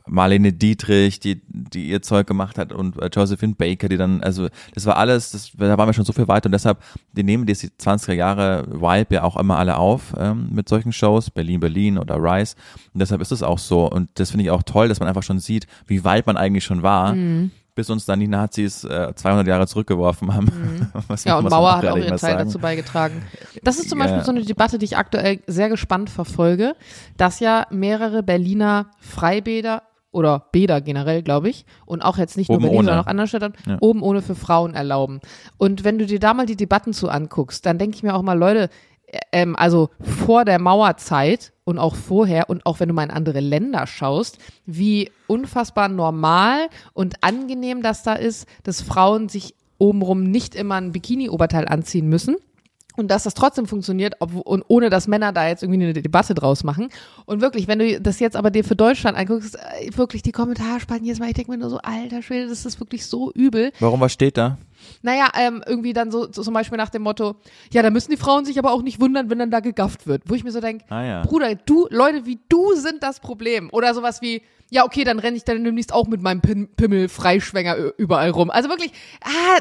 Speaker 1: Marlene Dietrich, die, die ihr Zeug gemacht hat und äh, Josephine Baker, die dann, also das war alles, das, da waren wir schon so viel weiter und deshalb, die nehmen die 20er Jahre Vibe ja auch immer alle auf ähm, mit solchen Shows, Berlin, Berlin oder Rise und deshalb ist es auch so und das finde ich auch toll, dass man einfach schon sieht, wie weit man eigentlich schon war. Mhm bis uns dann die Nazis äh, 200 Jahre zurückgeworfen haben. Mhm. <laughs>
Speaker 2: ja, und Mauer hat auch ihren Teil sagen. dazu beigetragen. Das ist zum ja. Beispiel so eine Debatte, die ich aktuell sehr gespannt verfolge, dass ja mehrere Berliner Freibäder oder Bäder generell, glaube ich, und auch jetzt nicht nur Berlin, ohne. sondern auch andere Städte, ja. oben ohne für Frauen erlauben. Und wenn du dir da mal die Debatten zu anguckst, dann denke ich mir auch mal, Leute, ähm, also vor der Mauerzeit und auch vorher und auch wenn du mal in andere Länder schaust, wie unfassbar normal und angenehm das da ist, dass Frauen sich obenrum nicht immer ein Bikini-Oberteil anziehen müssen und dass das trotzdem funktioniert, ob, und ohne dass Männer da jetzt irgendwie eine Debatte draus machen. Und wirklich, wenn du das jetzt aber dir für Deutschland anguckst, äh, wirklich die Kommentarspalten jetzt mal, ich denke mir nur so, alter Schwede, das ist wirklich so übel.
Speaker 1: Warum, was steht da?
Speaker 2: Naja, ähm, irgendwie dann so, so zum Beispiel nach dem Motto, ja, da müssen die Frauen sich aber auch nicht wundern, wenn dann da gegafft wird. Wo ich mir so denke, ah, ja. Bruder, du, Leute wie du sind das Problem. Oder sowas wie, ja, okay, dann renne ich dann demnächst auch mit meinem Pim Pimmel Freischwänger überall rum. Also wirklich, ah,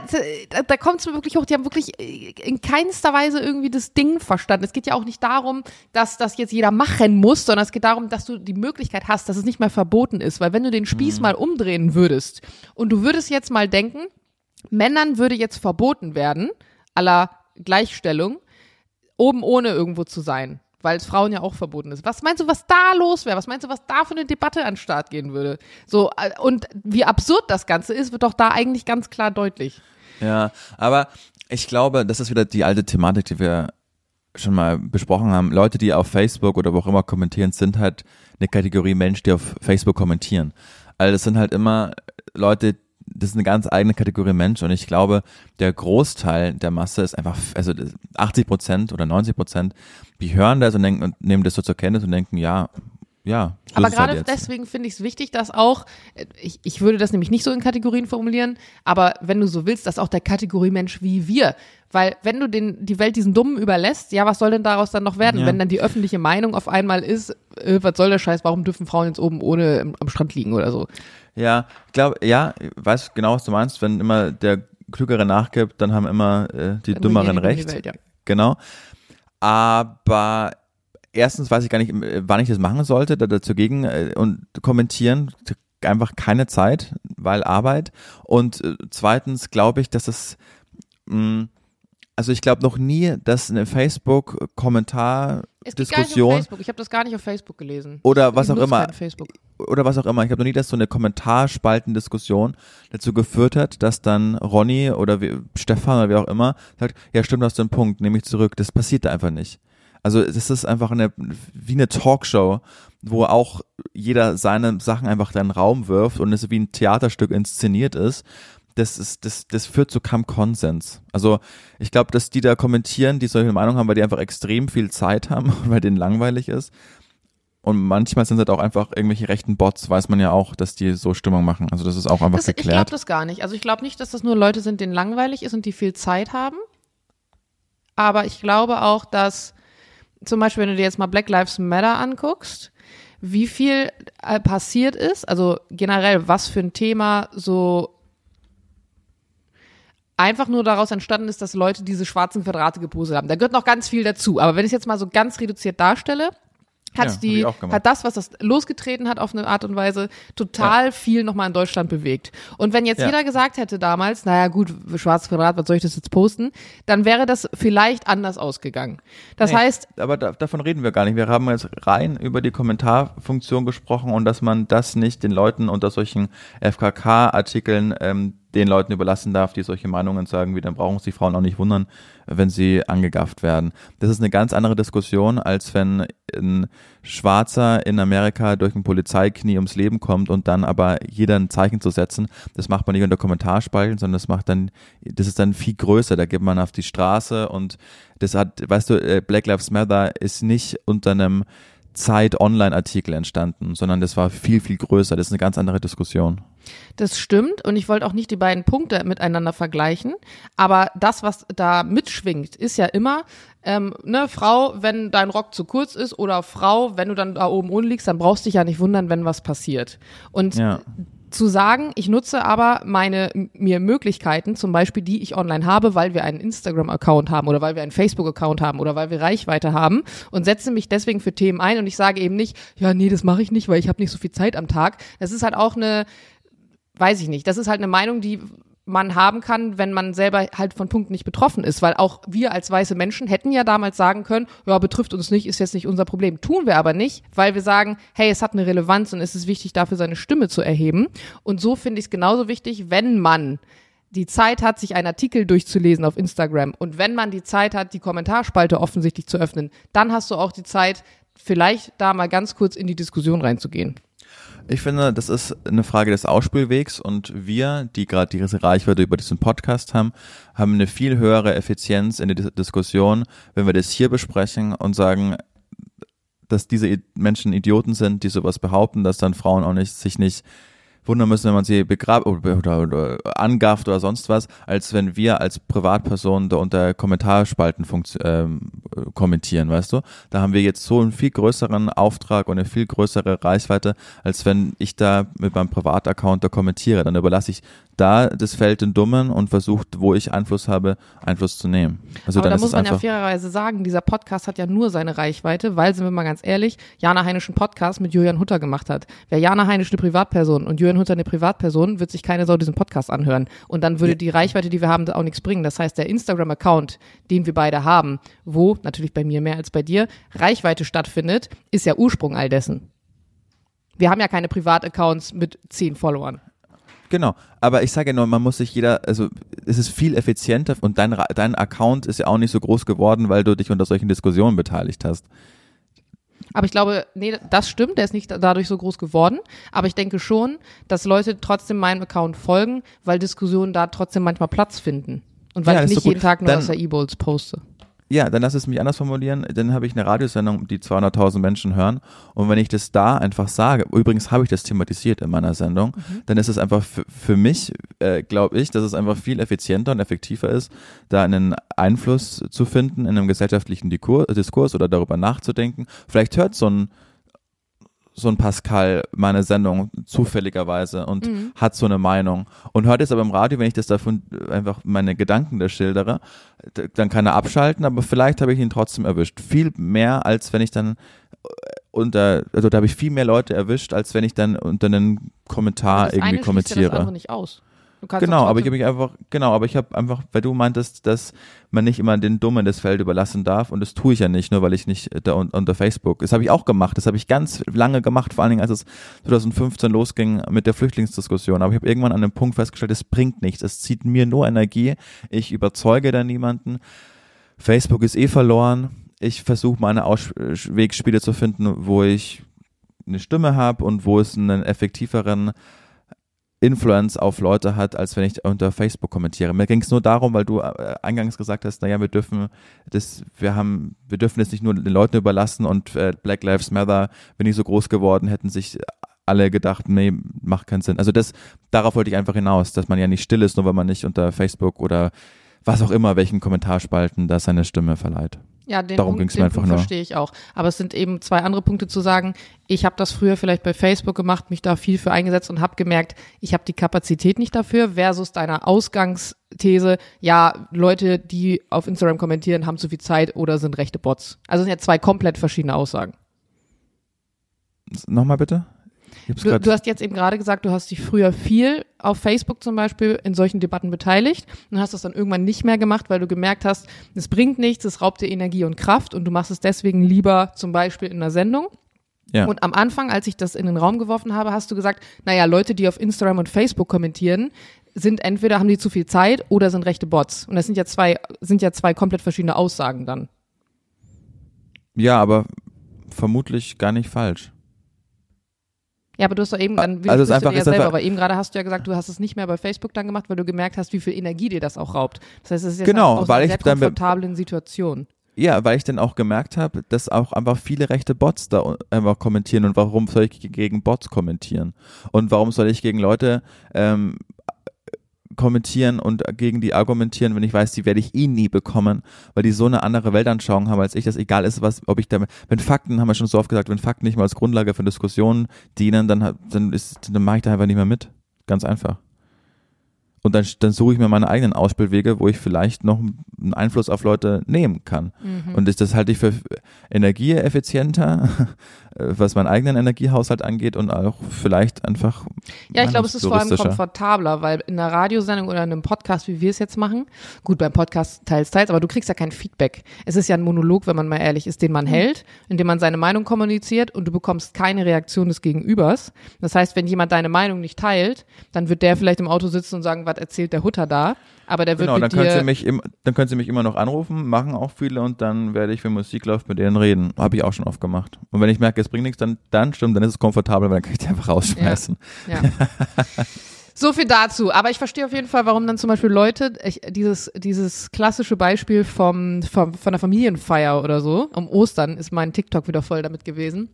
Speaker 2: da, da kommt es mir wirklich hoch. Die haben wirklich äh, in keinster Weise irgendwie das Ding verstanden. Es geht ja auch nicht darum, dass das jetzt jeder machen muss, sondern es geht darum, dass du die Möglichkeit hast, dass es nicht mehr verboten ist. Weil wenn du den Spieß mhm. mal umdrehen würdest und du würdest jetzt mal denken, Männern würde jetzt verboten werden, aller Gleichstellung, oben ohne irgendwo zu sein, weil es Frauen ja auch verboten ist. Was meinst du, was da los wäre? Was meinst du, was da für eine Debatte an den Start gehen würde? So, äh, und wie absurd das Ganze ist, wird doch da eigentlich ganz klar deutlich.
Speaker 1: Ja, aber ich glaube, das ist wieder die alte Thematik, die wir schon mal besprochen haben. Leute, die auf Facebook oder wo auch immer kommentieren, sind halt eine Kategorie Mensch, die auf Facebook kommentieren. Also das sind halt immer Leute, das ist eine ganz eigene Kategorie Mensch und ich glaube, der Großteil der Masse ist einfach, also 80 Prozent oder 90 Prozent, die hören das und denken nehmen das so zur Kenntnis und denken, ja, ja.
Speaker 2: So aber gerade halt deswegen finde ich es wichtig, dass auch, ich, ich würde das nämlich nicht so in Kategorien formulieren, aber wenn du so willst, dass auch der Kategorie Mensch wie wir, weil wenn du den, die Welt diesen Dummen überlässt, ja, was soll denn daraus dann noch werden, ja. wenn dann die öffentliche Meinung auf einmal ist, äh, was soll der Scheiß, warum dürfen Frauen jetzt oben ohne am Strand liegen oder so?
Speaker 1: Ja, ich glaube, ja, ich weiß genau, was du meinst. Wenn immer der Klügere nachgibt, dann haben immer äh, die dann Dümmeren recht. Die Welt, ja. Genau. Aber erstens weiß ich gar nicht, äh, wann ich das machen sollte, da dazu gegen äh, und kommentieren. Einfach keine Zeit, weil Arbeit. Und äh, zweitens glaube ich, dass es mh, mm, also ich glaube noch nie, dass eine Facebook-Kommentar-Diskussion. Um
Speaker 2: ich habe das gar nicht auf Facebook gelesen.
Speaker 1: Oder was auch immer. Oder was auch immer. Ich habe noch nie, dass so eine Kommentarspalten-Diskussion dazu geführt hat, dass dann Ronny oder wie, Stefan oder wer auch immer sagt, ja stimmt, du hast den Punkt, nehme ich zurück. Das passiert einfach nicht. Also es ist einfach eine, wie eine Talkshow, wo auch jeder seine Sachen einfach dann Raum wirft und es wie ein Theaterstück inszeniert ist das ist, das, das führt zu keinem Konsens. Also ich glaube, dass die da kommentieren, die solche Meinung haben, weil die einfach extrem viel Zeit haben und <laughs> weil denen langweilig ist. Und manchmal sind es halt auch einfach irgendwelche rechten Bots, weiß man ja auch, dass die so Stimmung machen. Also das ist auch einfach das, geklärt. Ich
Speaker 2: glaube das gar nicht. Also ich glaube nicht, dass das nur Leute sind, denen langweilig ist und die viel Zeit haben. Aber ich glaube auch, dass zum Beispiel, wenn du dir jetzt mal Black Lives Matter anguckst, wie viel äh, passiert ist, also generell, was für ein Thema so einfach nur daraus entstanden ist, dass Leute diese schwarzen Quadrate gepostet haben. Da gehört noch ganz viel dazu. Aber wenn ich es jetzt mal so ganz reduziert darstelle, hat ja, die, hat das, was das losgetreten hat auf eine Art und Weise, total ja. viel nochmal in Deutschland bewegt. Und wenn jetzt ja. jeder gesagt hätte damals, naja gut, schwarzes Quadrat, was soll ich das jetzt posten, dann wäre das vielleicht anders ausgegangen. Das nee, heißt.
Speaker 1: Aber da, davon reden wir gar nicht. Wir haben jetzt rein über die Kommentarfunktion gesprochen und dass man das nicht den Leuten unter solchen FKK-Artikeln ähm, den Leuten überlassen darf, die solche Meinungen sagen, wie dann brauchen sich Frauen auch nicht wundern, wenn sie angegafft werden. Das ist eine ganz andere Diskussion, als wenn ein Schwarzer in Amerika durch ein Polizeiknie ums Leben kommt und dann aber jeder ein Zeichen zu setzen. Das macht man nicht unter Kommentarspalten, sondern das macht dann, das ist dann viel größer. Da geht man auf die Straße und das hat, weißt du, äh, Black Lives Matter ist nicht unter einem Zeit-Online-Artikel entstanden, sondern das war viel, viel größer. Das ist eine ganz andere Diskussion.
Speaker 2: Das stimmt und ich wollte auch nicht die beiden Punkte miteinander vergleichen, aber das, was da mitschwingt, ist ja immer, ähm, ne, Frau, wenn dein Rock zu kurz ist oder Frau, wenn du dann da oben ohne liegst, dann brauchst du dich ja nicht wundern, wenn was passiert. Und
Speaker 1: Ja.
Speaker 2: zu sagen, ich nutze aber meine mir Möglichkeiten, zum Beispiel die ich online habe, weil wir einen Instagram-Account haben oder weil wir einen Facebook-Account haben oder weil wir Reichweite haben und setze mich deswegen für Themen ein und ich sage eben nicht, ja, nee, das mache ich nicht, weil ich habe nicht so viel Zeit am Tag. Das ist halt auch eine, weiß ich nicht, das ist halt eine Meinung, die man haben kann, wenn man selber halt von Punkten nicht betroffen ist, weil auch wir als weiße Menschen hätten ja damals sagen können, ja, betrifft uns nicht, ist jetzt nicht unser Problem. Tun wir aber nicht, weil wir sagen, hey, es hat eine Relevanz und es ist wichtig, dafür seine Stimme zu erheben. Und so finde ich es genauso wichtig, wenn man die Zeit hat, sich einen Artikel durchzulesen auf Instagram und wenn man die Zeit hat, die Kommentarspalte offensichtlich zu öffnen, dann hast du auch die Zeit, vielleicht da mal ganz kurz in die Diskussion reinzugehen.
Speaker 1: Ich finde, das ist eine Frage des Ausspielwegs und wir, die gerade diese Reichweite über diesen Podcast haben, haben eine viel höhere Effizienz in der Dis- Diskussion, wenn wir das hier besprechen und sagen, dass diese Menschen Idioten sind, die sowas behaupten, dass dann Frauen auch nicht sich nicht wundern müssen, wenn man sie begrabt oder, oder, oder angafft oder sonst was, als wenn wir als Privatpersonen da unter Kommentarspalten ähm, äh, kommentieren, weißt du? Da haben wir jetzt so einen viel größeren Auftrag und eine viel größere Reichweite, als wenn ich da mit meinem Privataccount da kommentiere. Dann überlasse ich da das Feld den Dummen und versucht, wo ich Einfluss habe, Einfluss zu nehmen. Also
Speaker 2: Aber da muss man ja fairerweise sagen, dieser Podcast hat ja nur seine Reichweite, weil, sind wir mal ganz ehrlich, Jana Heinisch einen Podcast mit Julian Hutter gemacht hat. Wäre Jana Heinisch eine Privatperson und Julian Hutter eine Privatperson, wird sich keine Sau diesen Podcast anhören. Und dann würde die Reichweite, die wir haben, auch nichts bringen. Das heißt, der Instagram-Account, den wir beide haben, wo, natürlich bei mir mehr als bei dir, Reichweite stattfindet, ist ja Ursprung all dessen. Wir haben ja keine Privataccounts mit zehn Followern.
Speaker 1: Genau, aber ich sage ja nur, man muss sich jeder, also es ist viel effizienter und dein, dein Account ist ja auch nicht so groß geworden, weil du dich unter solchen Diskussionen beteiligt hast.
Speaker 2: Aber ich glaube, nee, das stimmt, der ist nicht dadurch so groß geworden. Aber ich denke schon, dass Leute trotzdem meinem Account folgen, weil Diskussionen da trotzdem manchmal Platz finden. Und weil
Speaker 1: Ja,
Speaker 2: ich nicht jeden Tag nur
Speaker 1: Dann-
Speaker 2: aus der E-Bowls poste.
Speaker 1: Ja, dann lass es mich anders formulieren. Dann habe ich eine Radiosendung, die 200.000 Menschen hören. Und wenn ich das da einfach sage, übrigens habe ich das thematisiert in meiner Sendung, dann ist es einfach für, mich, äh, glaube ich, dass es einfach viel effizienter und effektiver ist, da einen Einfluss zu finden in einem gesellschaftlichen Diskurs oder darüber nachzudenken. Vielleicht hört so ein so ein Pascal meine Sendung zufälligerweise und
Speaker 2: Mhm.
Speaker 1: hat so eine Meinung und hört es aber im Radio, wenn ich das davon einfach meine Gedanken da schildere, dann kann er abschalten, aber vielleicht habe ich ihn trotzdem erwischt. Viel mehr, als wenn ich dann äh, unter, also da habe ich viel mehr Leute erwischt, als wenn ich dann unter einen Kommentar irgendwie
Speaker 2: ja das
Speaker 1: kommentiere.
Speaker 2: andere nicht aus. Du kannst
Speaker 1: Genau, aber ich habe mich einfach, genau, aber ich habe einfach, weil du meintest, dass man nicht immer den Dummen das Feld überlassen darf und das tue ich ja nicht, nur weil ich nicht da un unter Facebook. Das habe ich auch gemacht, das habe ich ganz lange gemacht, vor allen Dingen als es 2015 losging mit der Flüchtlingsdiskussion. Aber ich habe irgendwann an einem Punkt festgestellt, es bringt nichts, es zieht mir nur Energie, ich überzeuge da niemanden. Facebook ist eh verloren. Ich versuche meine Auswegspiele zu finden, wo ich eine Stimme habe und wo es einen effektiveren Influence auf Leute hat, als wenn ich unter Facebook kommentiere. Mir ging es nur darum, weil du äh, eingangs gesagt hast, naja, wir dürfen das, wir haben, wir dürfen es nicht nur den Leuten überlassen und äh, Black Lives Matter, wenn die so groß geworden, hätten sich alle gedacht, nee, macht keinen Sinn. Also das, darauf wollte ich einfach hinaus, dass man ja nicht still ist, nur weil man nicht unter Facebook oder was auch immer, welchen Kommentarspalten da seine Stimme verleiht.
Speaker 2: Ja, den
Speaker 1: Darum
Speaker 2: Punkt, den
Speaker 1: einfach
Speaker 2: Punkt verstehe ich auch. Aber es sind eben zwei andere Punkte zu sagen. Ich habe das früher vielleicht bei Facebook gemacht, mich da viel für eingesetzt und habe gemerkt, ich habe die Kapazität nicht dafür, versus deiner Ausgangsthese, ja, Leute, die auf Instagram kommentieren, haben zu viel Zeit oder sind rechte Bots. Also es sind ja zwei komplett verschiedene Aussagen.
Speaker 1: Nochmal bitte?
Speaker 2: Du, du hast jetzt eben gerade gesagt, du hast dich früher viel auf Facebook zum Beispiel in solchen Debatten beteiligt und hast das dann irgendwann nicht mehr gemacht, weil du gemerkt hast, es bringt nichts, es raubt dir Energie und Kraft und du machst es deswegen lieber zum Beispiel in einer Sendung.
Speaker 1: ja.
Speaker 2: Und am Anfang, als ich das in den Raum geworfen habe, hast du gesagt, naja, Leute, die auf Instagram und Facebook kommentieren, sind entweder haben die zu viel Zeit oder sind rechte Bots. Und das sind ja zwei, sind ja zwei komplett verschiedene Aussagen dann.
Speaker 1: ja, aber vermutlich gar nicht falsch.
Speaker 2: Ja, aber du hast doch eben, dann
Speaker 1: Also es einfach-
Speaker 2: ja selber,
Speaker 1: einfach-
Speaker 2: aber eben gerade hast du ja gesagt, du hast es nicht mehr bei Facebook dann gemacht, weil du gemerkt hast, wie viel Energie dir das auch raubt. Das heißt, es ist jetzt
Speaker 1: Genau,
Speaker 2: aus
Speaker 1: weil
Speaker 2: einer
Speaker 1: ich
Speaker 2: sehr komfortablen Situation.
Speaker 1: Ja, weil ich dann auch gemerkt habe, dass auch einfach viele rechte Bots da einfach kommentieren und warum soll ich gegen Bots kommentieren? Und warum soll ich gegen Leute ähm, kommentieren und gegen die argumentieren, wenn ich weiß, die werde ich eh nie bekommen, weil die so eine andere Weltanschauung haben als ich, dass egal ist, was, ob ich da, wenn Fakten, haben wir schon so oft gesagt, wenn Fakten nicht mal als Grundlage für Diskussionen dienen, dann, dann ist, dann mache ich da einfach nicht mehr mit. Ganz einfach. Und dann, dann suche ich mir meine eigenen Ausspielwege, wo ich vielleicht noch einen Einfluss auf Leute nehmen kann. Mhm. Und das, das halte ich für energieeffizienter, <laughs> was meinen eigenen Energiehaushalt angeht und auch vielleicht einfach.
Speaker 2: Ja, ich glaube, es ist vor allem komfortabler, weil in einer Radiosendung oder in einem Podcast, wie wir es jetzt machen, gut, beim Podcast teils, teils, aber du kriegst ja kein Feedback. Es ist ja ein Monolog, wenn man mal ehrlich ist, den man mhm. hält, in dem man seine Meinung kommuniziert und du bekommst keine Reaktion des Gegenübers. Das heißt, wenn jemand deine Meinung nicht teilt, dann wird der vielleicht im Auto sitzen und sagen, was erzählt der Hutter da? Aber der wird
Speaker 1: genau, dann können sie mich im, dann können sie mich immer noch anrufen, machen auch viele und dann werde ich, wenn Musik läuft, mit denen reden. Habe ich auch schon oft gemacht. Und wenn ich merke, es bringt nichts, dann, dann stimmt, dann ist es komfortabel, weil dann kann ich die einfach rausschmeißen.
Speaker 2: Ja. ja. <laughs> So viel dazu. Aber ich verstehe auf jeden Fall, warum dann zum Beispiel Leute, ich, dieses, dieses klassische Beispiel vom, vom, von der Familienfeier oder so, um Ostern ist mein TikTok wieder voll damit gewesen.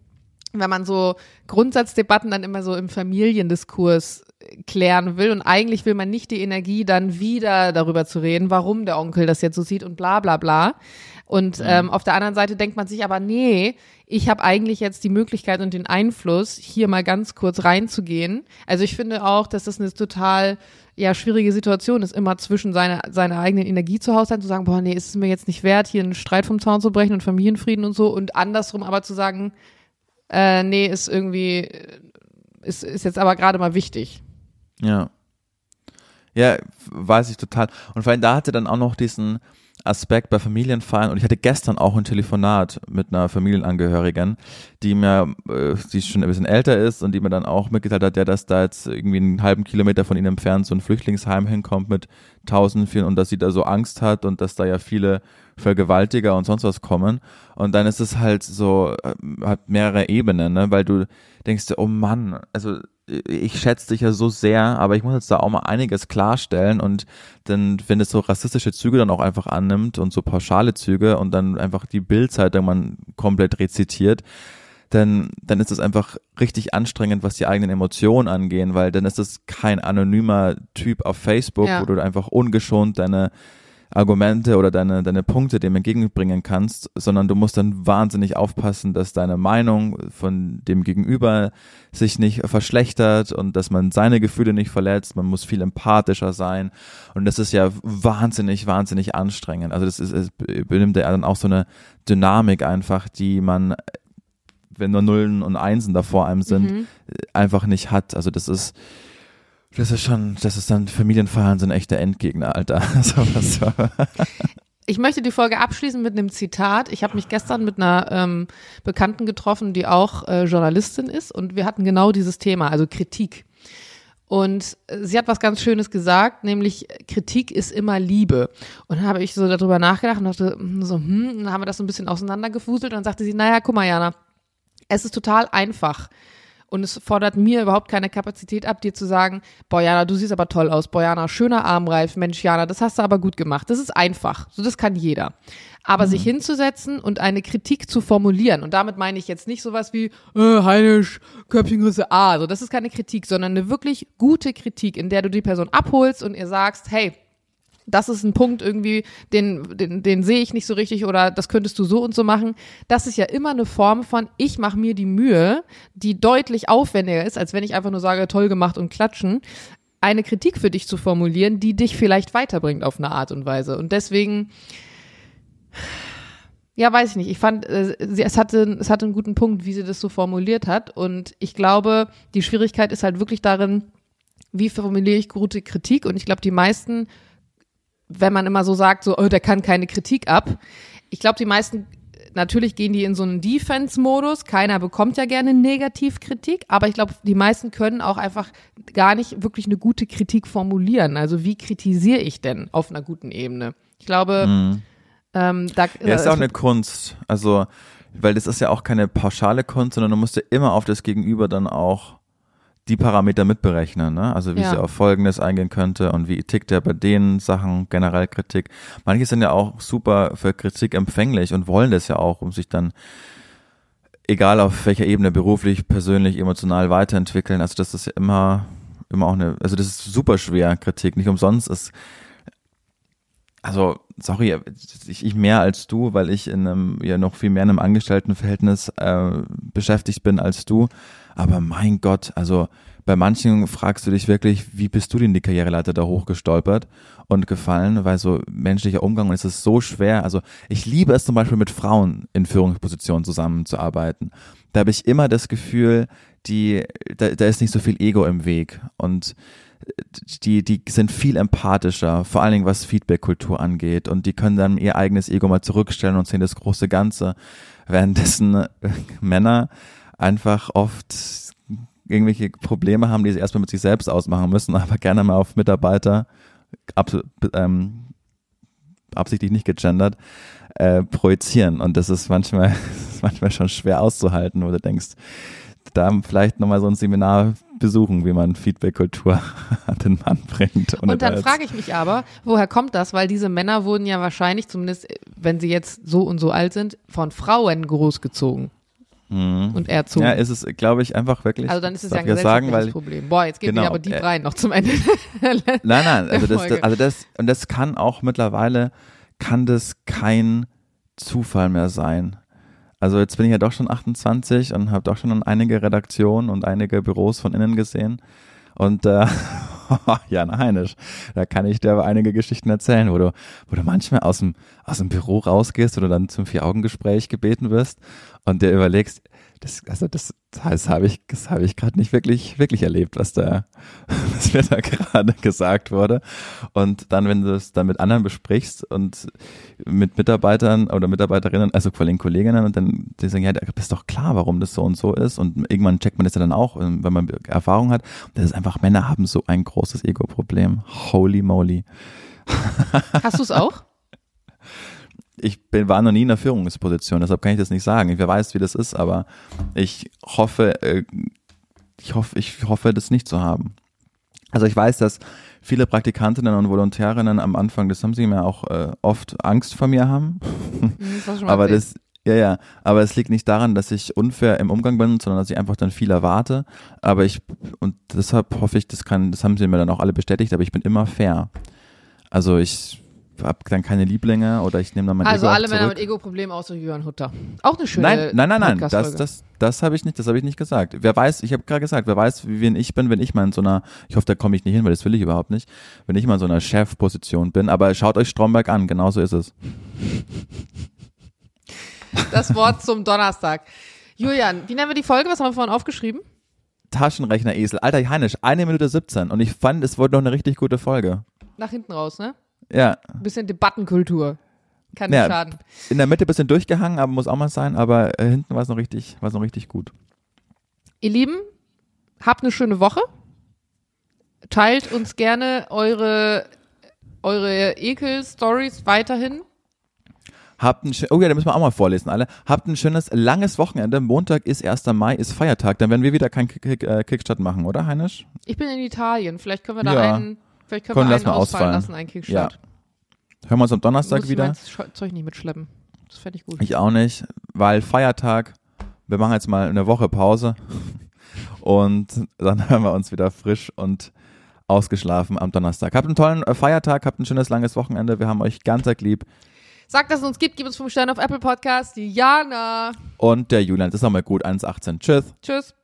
Speaker 2: Wenn man so Grundsatzdebatten dann immer so im Familiendiskurs klären will und eigentlich will man nicht die Energie dann wieder darüber zu reden, warum der Onkel das jetzt so sieht und bla bla bla. Und ähm, auf der anderen Seite denkt man sich aber, nee, ich habe eigentlich jetzt die Möglichkeit und den Einfluss, hier mal ganz kurz reinzugehen. Also ich finde auch, dass das eine total ja schwierige Situation ist, immer zwischen seiner seiner eigenen Energie zu Hause sein, zu sagen, boah, nee, ist es mir jetzt nicht wert, hier einen Streit vom Zaun zu brechen und Familienfrieden und so und andersrum aber zu sagen, äh, nee, ist irgendwie, ist, ist jetzt aber gerade mal wichtig.
Speaker 1: Ja. Ja, weiß ich total. Und vor allem da hatte dann auch noch diesen, Aspekt bei Familienfeiern und ich hatte gestern auch ein Telefonat mit einer Familienangehörigen, die mir, äh, die schon ein bisschen älter ist und die mir dann auch mitgeteilt hat, der, dass da jetzt irgendwie einen halben Kilometer von ihnen entfernt so ein Flüchtlingsheim hinkommt mit tausend vielen und dass sie da so Angst hat und dass da ja viele Vergewaltiger und sonst was kommen. Und dann ist es halt so, äh, hat mehrere Ebenen, ne? weil du denkst, oh Mann, also ich schätze dich ja so sehr, aber ich muss jetzt da auch mal einiges klarstellen und dann, wenn es so rassistische Züge dann auch einfach annimmt und so pauschale Züge und dann einfach die Bildzeitung man komplett rezitiert, dann, dann ist es einfach richtig anstrengend, was die eigenen Emotionen angehen, weil dann ist es kein anonymer Typ auf Facebook, ja. wo du einfach ungeschont deine Argumente oder deine, deine Punkte dem entgegenbringen kannst, sondern du musst dann wahnsinnig aufpassen, dass deine Meinung von dem Gegenüber sich nicht verschlechtert und dass man seine Gefühle nicht verletzt. Man muss viel empathischer sein. Und das ist ja wahnsinnig, wahnsinnig anstrengend. Also das ist, es benimmt ja dann auch so eine Dynamik einfach, die man wenn nur Nullen und Einsen da vor einem sind, mhm. einfach nicht hat. Also das ist, das ist schon, das ist dann, Familienfeiern sind echte Endgegner, Alter. <laughs> so, so. <laughs>
Speaker 2: Ich möchte die Folge abschließen mit einem Zitat. Ich habe mich gestern mit einer ähm, Bekannten getroffen, die auch äh, Journalistin ist und wir hatten genau dieses Thema, also Kritik. Und sie hat was ganz Schönes gesagt, nämlich Kritik ist immer Liebe. Und dann habe ich so darüber nachgedacht und dachte hm, so, hm, dann haben wir das so ein bisschen auseinandergefuselt und dann sagte sie, naja, guck mal, Jana, es ist total einfach. Und es fordert mir überhaupt keine Kapazität ab, dir zu sagen, Bojana, du siehst aber toll aus, Bojana, schöner Armreif, Mensch, Jana, das hast du aber gut gemacht. Das ist einfach. So, das kann jeder. Aber mhm. sich hinzusetzen und eine Kritik zu formulieren, und damit meine ich jetzt nicht sowas wie, äh, Heinisch, Köpfchengröße A, also das ist keine Kritik, sondern eine wirklich gute Kritik, in der du die Person abholst und ihr sagst, hey, das ist ein Punkt irgendwie, den, den, den sehe ich nicht so richtig oder das könntest du so und so machen. Das ist ja immer eine Form von, ich mache mir die Mühe, die deutlich aufwendiger ist, als wenn ich einfach nur sage, toll gemacht und klatschen, eine Kritik für dich zu formulieren, die dich vielleicht weiterbringt auf eine Art und Weise. Und deswegen, ja, weiß ich nicht. Ich fand, äh, es hatte, es hatte einen guten Punkt, wie sie das so formuliert hat. Und ich glaube, die Schwierigkeit ist halt wirklich darin, wie formuliere ich gute Kritik? Und ich glaube, die meisten wenn man immer so sagt, so, oh, der kann keine Kritik ab. Ich glaube, die meisten, natürlich gehen die in so einen Defense-Modus. Keiner bekommt ja gerne Negativkritik, aber ich glaube, die meisten können auch einfach gar nicht wirklich eine gute Kritik formulieren. Also wie kritisiere ich denn auf einer guten Ebene? Ich glaube, mhm. ähm, da
Speaker 1: ja, ist auch eine Kunst. Also, weil das ist ja auch keine pauschale Kunst, sondern du musst ja immer auf das Gegenüber dann auch die Parameter mitberechnen, ne? Also wie
Speaker 2: Ja.
Speaker 1: sie auf Folgendes eingehen könnte und wie tickt er bei den Sachen, generell Kritik. Manche sind ja auch super für Kritik empfänglich und wollen das ja auch, um sich dann, egal auf welcher Ebene, beruflich, persönlich, emotional weiterentwickeln. Also das ist ja immer, immer auch eine, also das ist super schwer, Kritik. Nicht umsonst ist, also, sorry, ich, ich mehr als du, weil ich in einem, ja noch viel mehr in einem Angestelltenverhältnis äh, beschäftigt bin als du. Aber mein Gott, also bei manchen fragst du dich wirklich, wie bist du denn die Karriereleiter da hochgestolpert und gefallen, weil so menschlicher Umgang und es ist so schwer. Also ich liebe es zum Beispiel mit Frauen in Führungspositionen zusammenzuarbeiten. Da habe ich immer das Gefühl, die, da, da ist nicht so viel Ego im Weg und die, die sind viel empathischer, vor allen Dingen was Feedback-Kultur angeht und die können dann ihr eigenes Ego mal zurückstellen und sehen das große Ganze, währenddessen äh, <laughs> Männer einfach oft irgendwelche Probleme haben, die sie erstmal mit sich selbst ausmachen müssen, <laughs> aber gerne mal auf Mitarbeiter, ab, ähm, absichtlich nicht gegendert, äh, projizieren. Und das ist manchmal, <laughs> ist manchmal schon schwer auszuhalten, wo du denkst, da vielleicht nochmal so ein Seminar besuchen, wie man Feedback-Kultur <laughs> an den Mann bringt.
Speaker 2: Und dann frage ich mich aber, woher kommt das? Weil diese Männer wurden ja wahrscheinlich, zumindest wenn sie jetzt so und so alt sind, von Frauen großgezogen und erzogen.
Speaker 1: Mhm. Ja, ist es, glaube ich, einfach wirklich.
Speaker 2: also dann ist es ja ein
Speaker 1: sagen,
Speaker 2: gesellschaftliches
Speaker 1: weil
Speaker 2: Problem. Boah, jetzt geht
Speaker 1: Genau,
Speaker 2: mir aber deep
Speaker 1: äh,
Speaker 2: rein noch zum Ende. <laughs>
Speaker 1: Nein, nein, also das, das, also das, und das kann auch mittlerweile, kann das kein Zufall mehr sein. Also jetzt bin ich ja doch schon 28 und habe doch schon einige Redaktionen und einige Büros von innen gesehen. Und äh, <laughs> Jan Heinisch, da kann ich dir aber einige Geschichten erzählen, wo du, wo du manchmal aus dem, aus dem Büro rausgehst oder dann zum Vier-Augen-Gespräch gebeten wirst und dir überlegst, das, also das, das habe ich, das ich gerade nicht wirklich, wirklich erlebt, was da, <laughs> was mir da gerade gesagt wurde. Und dann, wenn du es dann mit anderen besprichst und mit Mitarbeitern oder Mitarbeiterinnen, also vor allem Kolleginnen, und dann die sagen, ja, das ist doch klar, warum das so und so ist. Und irgendwann checkt man das ja dann auch, wenn man Erfahrung hat. Und das ist einfach, Männer haben so ein großes Ego-Problem. Holy moly.
Speaker 2: Hast du es auch?
Speaker 1: Ich bin, war noch nie in einer Führungsposition, deshalb kann ich das nicht sagen. Wer weiß, wie das ist, aber ich hoffe, äh, ich hoffe, ich hoffe, das nicht zu haben. Also ich weiß, dass viele Praktikantinnen und Volontärinnen am Anfang, das haben sie mir auch äh, oft Angst vor mir haben.
Speaker 2: Hm, das
Speaker 1: aber das, ja, ja, aber es liegt nicht daran, dass ich unfair im Umgang bin, sondern dass ich einfach dann viel erwarte. Aber ich, und deshalb hoffe ich, das kann, das haben sie mir dann auch alle bestätigt, aber ich bin immer fair. Also ich habe dann keine Lieblinge oder ich nehme dann mein
Speaker 2: Also
Speaker 1: Ego auch
Speaker 2: alle Männer mit Ego-Problemen außer Jürgen Hutter. Auch eine schöne
Speaker 1: Nein, nein, nein, nein, das, das, das habe ich nicht, das habe ich nicht gesagt. Wer weiß, ich habe gerade gesagt, wer weiß, wie wen ich bin, wenn ich mal in so einer, ich hoffe, da komme ich nicht hin, weil das will ich überhaupt nicht, wenn ich mal in so einer Chefposition bin. Aber schaut euch Stromberg an, genau so ist es.
Speaker 2: Das Wort zum Donnerstag. Julian, wie nennen wir die Folge? Was haben wir vorhin aufgeschrieben?
Speaker 1: Taschenrechner-Esel. Alter Heinisch, eine Minute 17 und ich fand, es wurde noch eine richtig gute Folge.
Speaker 2: Nach hinten raus, ne?
Speaker 1: Ja,
Speaker 2: Ein bisschen Debattenkultur. Kann nicht
Speaker 1: Ja.
Speaker 2: schaden.
Speaker 1: in der Mitte ein bisschen durchgehangen, aber muss auch mal sein, aber äh, hinten war es noch richtig, war es noch richtig gut.
Speaker 2: Ihr Lieben, habt eine schöne Woche. Teilt uns gerne eure, eure Ekel-Stories weiterhin.
Speaker 1: Habt ein schön, oh ja, da müssen wir auch mal vorlesen, alle. Habt ein schönes, langes Wochenende. Montag ist 1. Mai, ist Feiertag. Dann werden wir wieder kein Kick, Kick, äh, Kickstart machen, oder, Heinisch?
Speaker 2: Ich bin in Italien. Vielleicht können wir da
Speaker 1: Ja.
Speaker 2: einen, vielleicht können
Speaker 1: Komm,
Speaker 2: wir einen
Speaker 1: mal
Speaker 2: ausfallen
Speaker 1: ausfallen.
Speaker 2: lassen, einen Kickstart.
Speaker 1: Hören wir uns am Donnerstag
Speaker 2: Muss ich
Speaker 1: wieder.
Speaker 2: mein Scho- Zeug nicht mitschleppen. Das fände ich gut.
Speaker 1: Ich auch nicht, weil Feiertag. Wir machen jetzt mal eine Woche Pause <laughs> und dann <laughs> hören wir uns wieder frisch und ausgeschlafen am Donnerstag. Habt einen tollen äh, Feiertag, habt ein schönes langes Wochenende. Wir haben euch ganz arg lieb.
Speaker 2: Sagt, dass es uns gibt. Gib uns 5 Sterne auf Apple Podcast. Jana.
Speaker 1: Und der Julian, das ist nochmal gut, 1,18. Tschüss.
Speaker 2: Tschüss.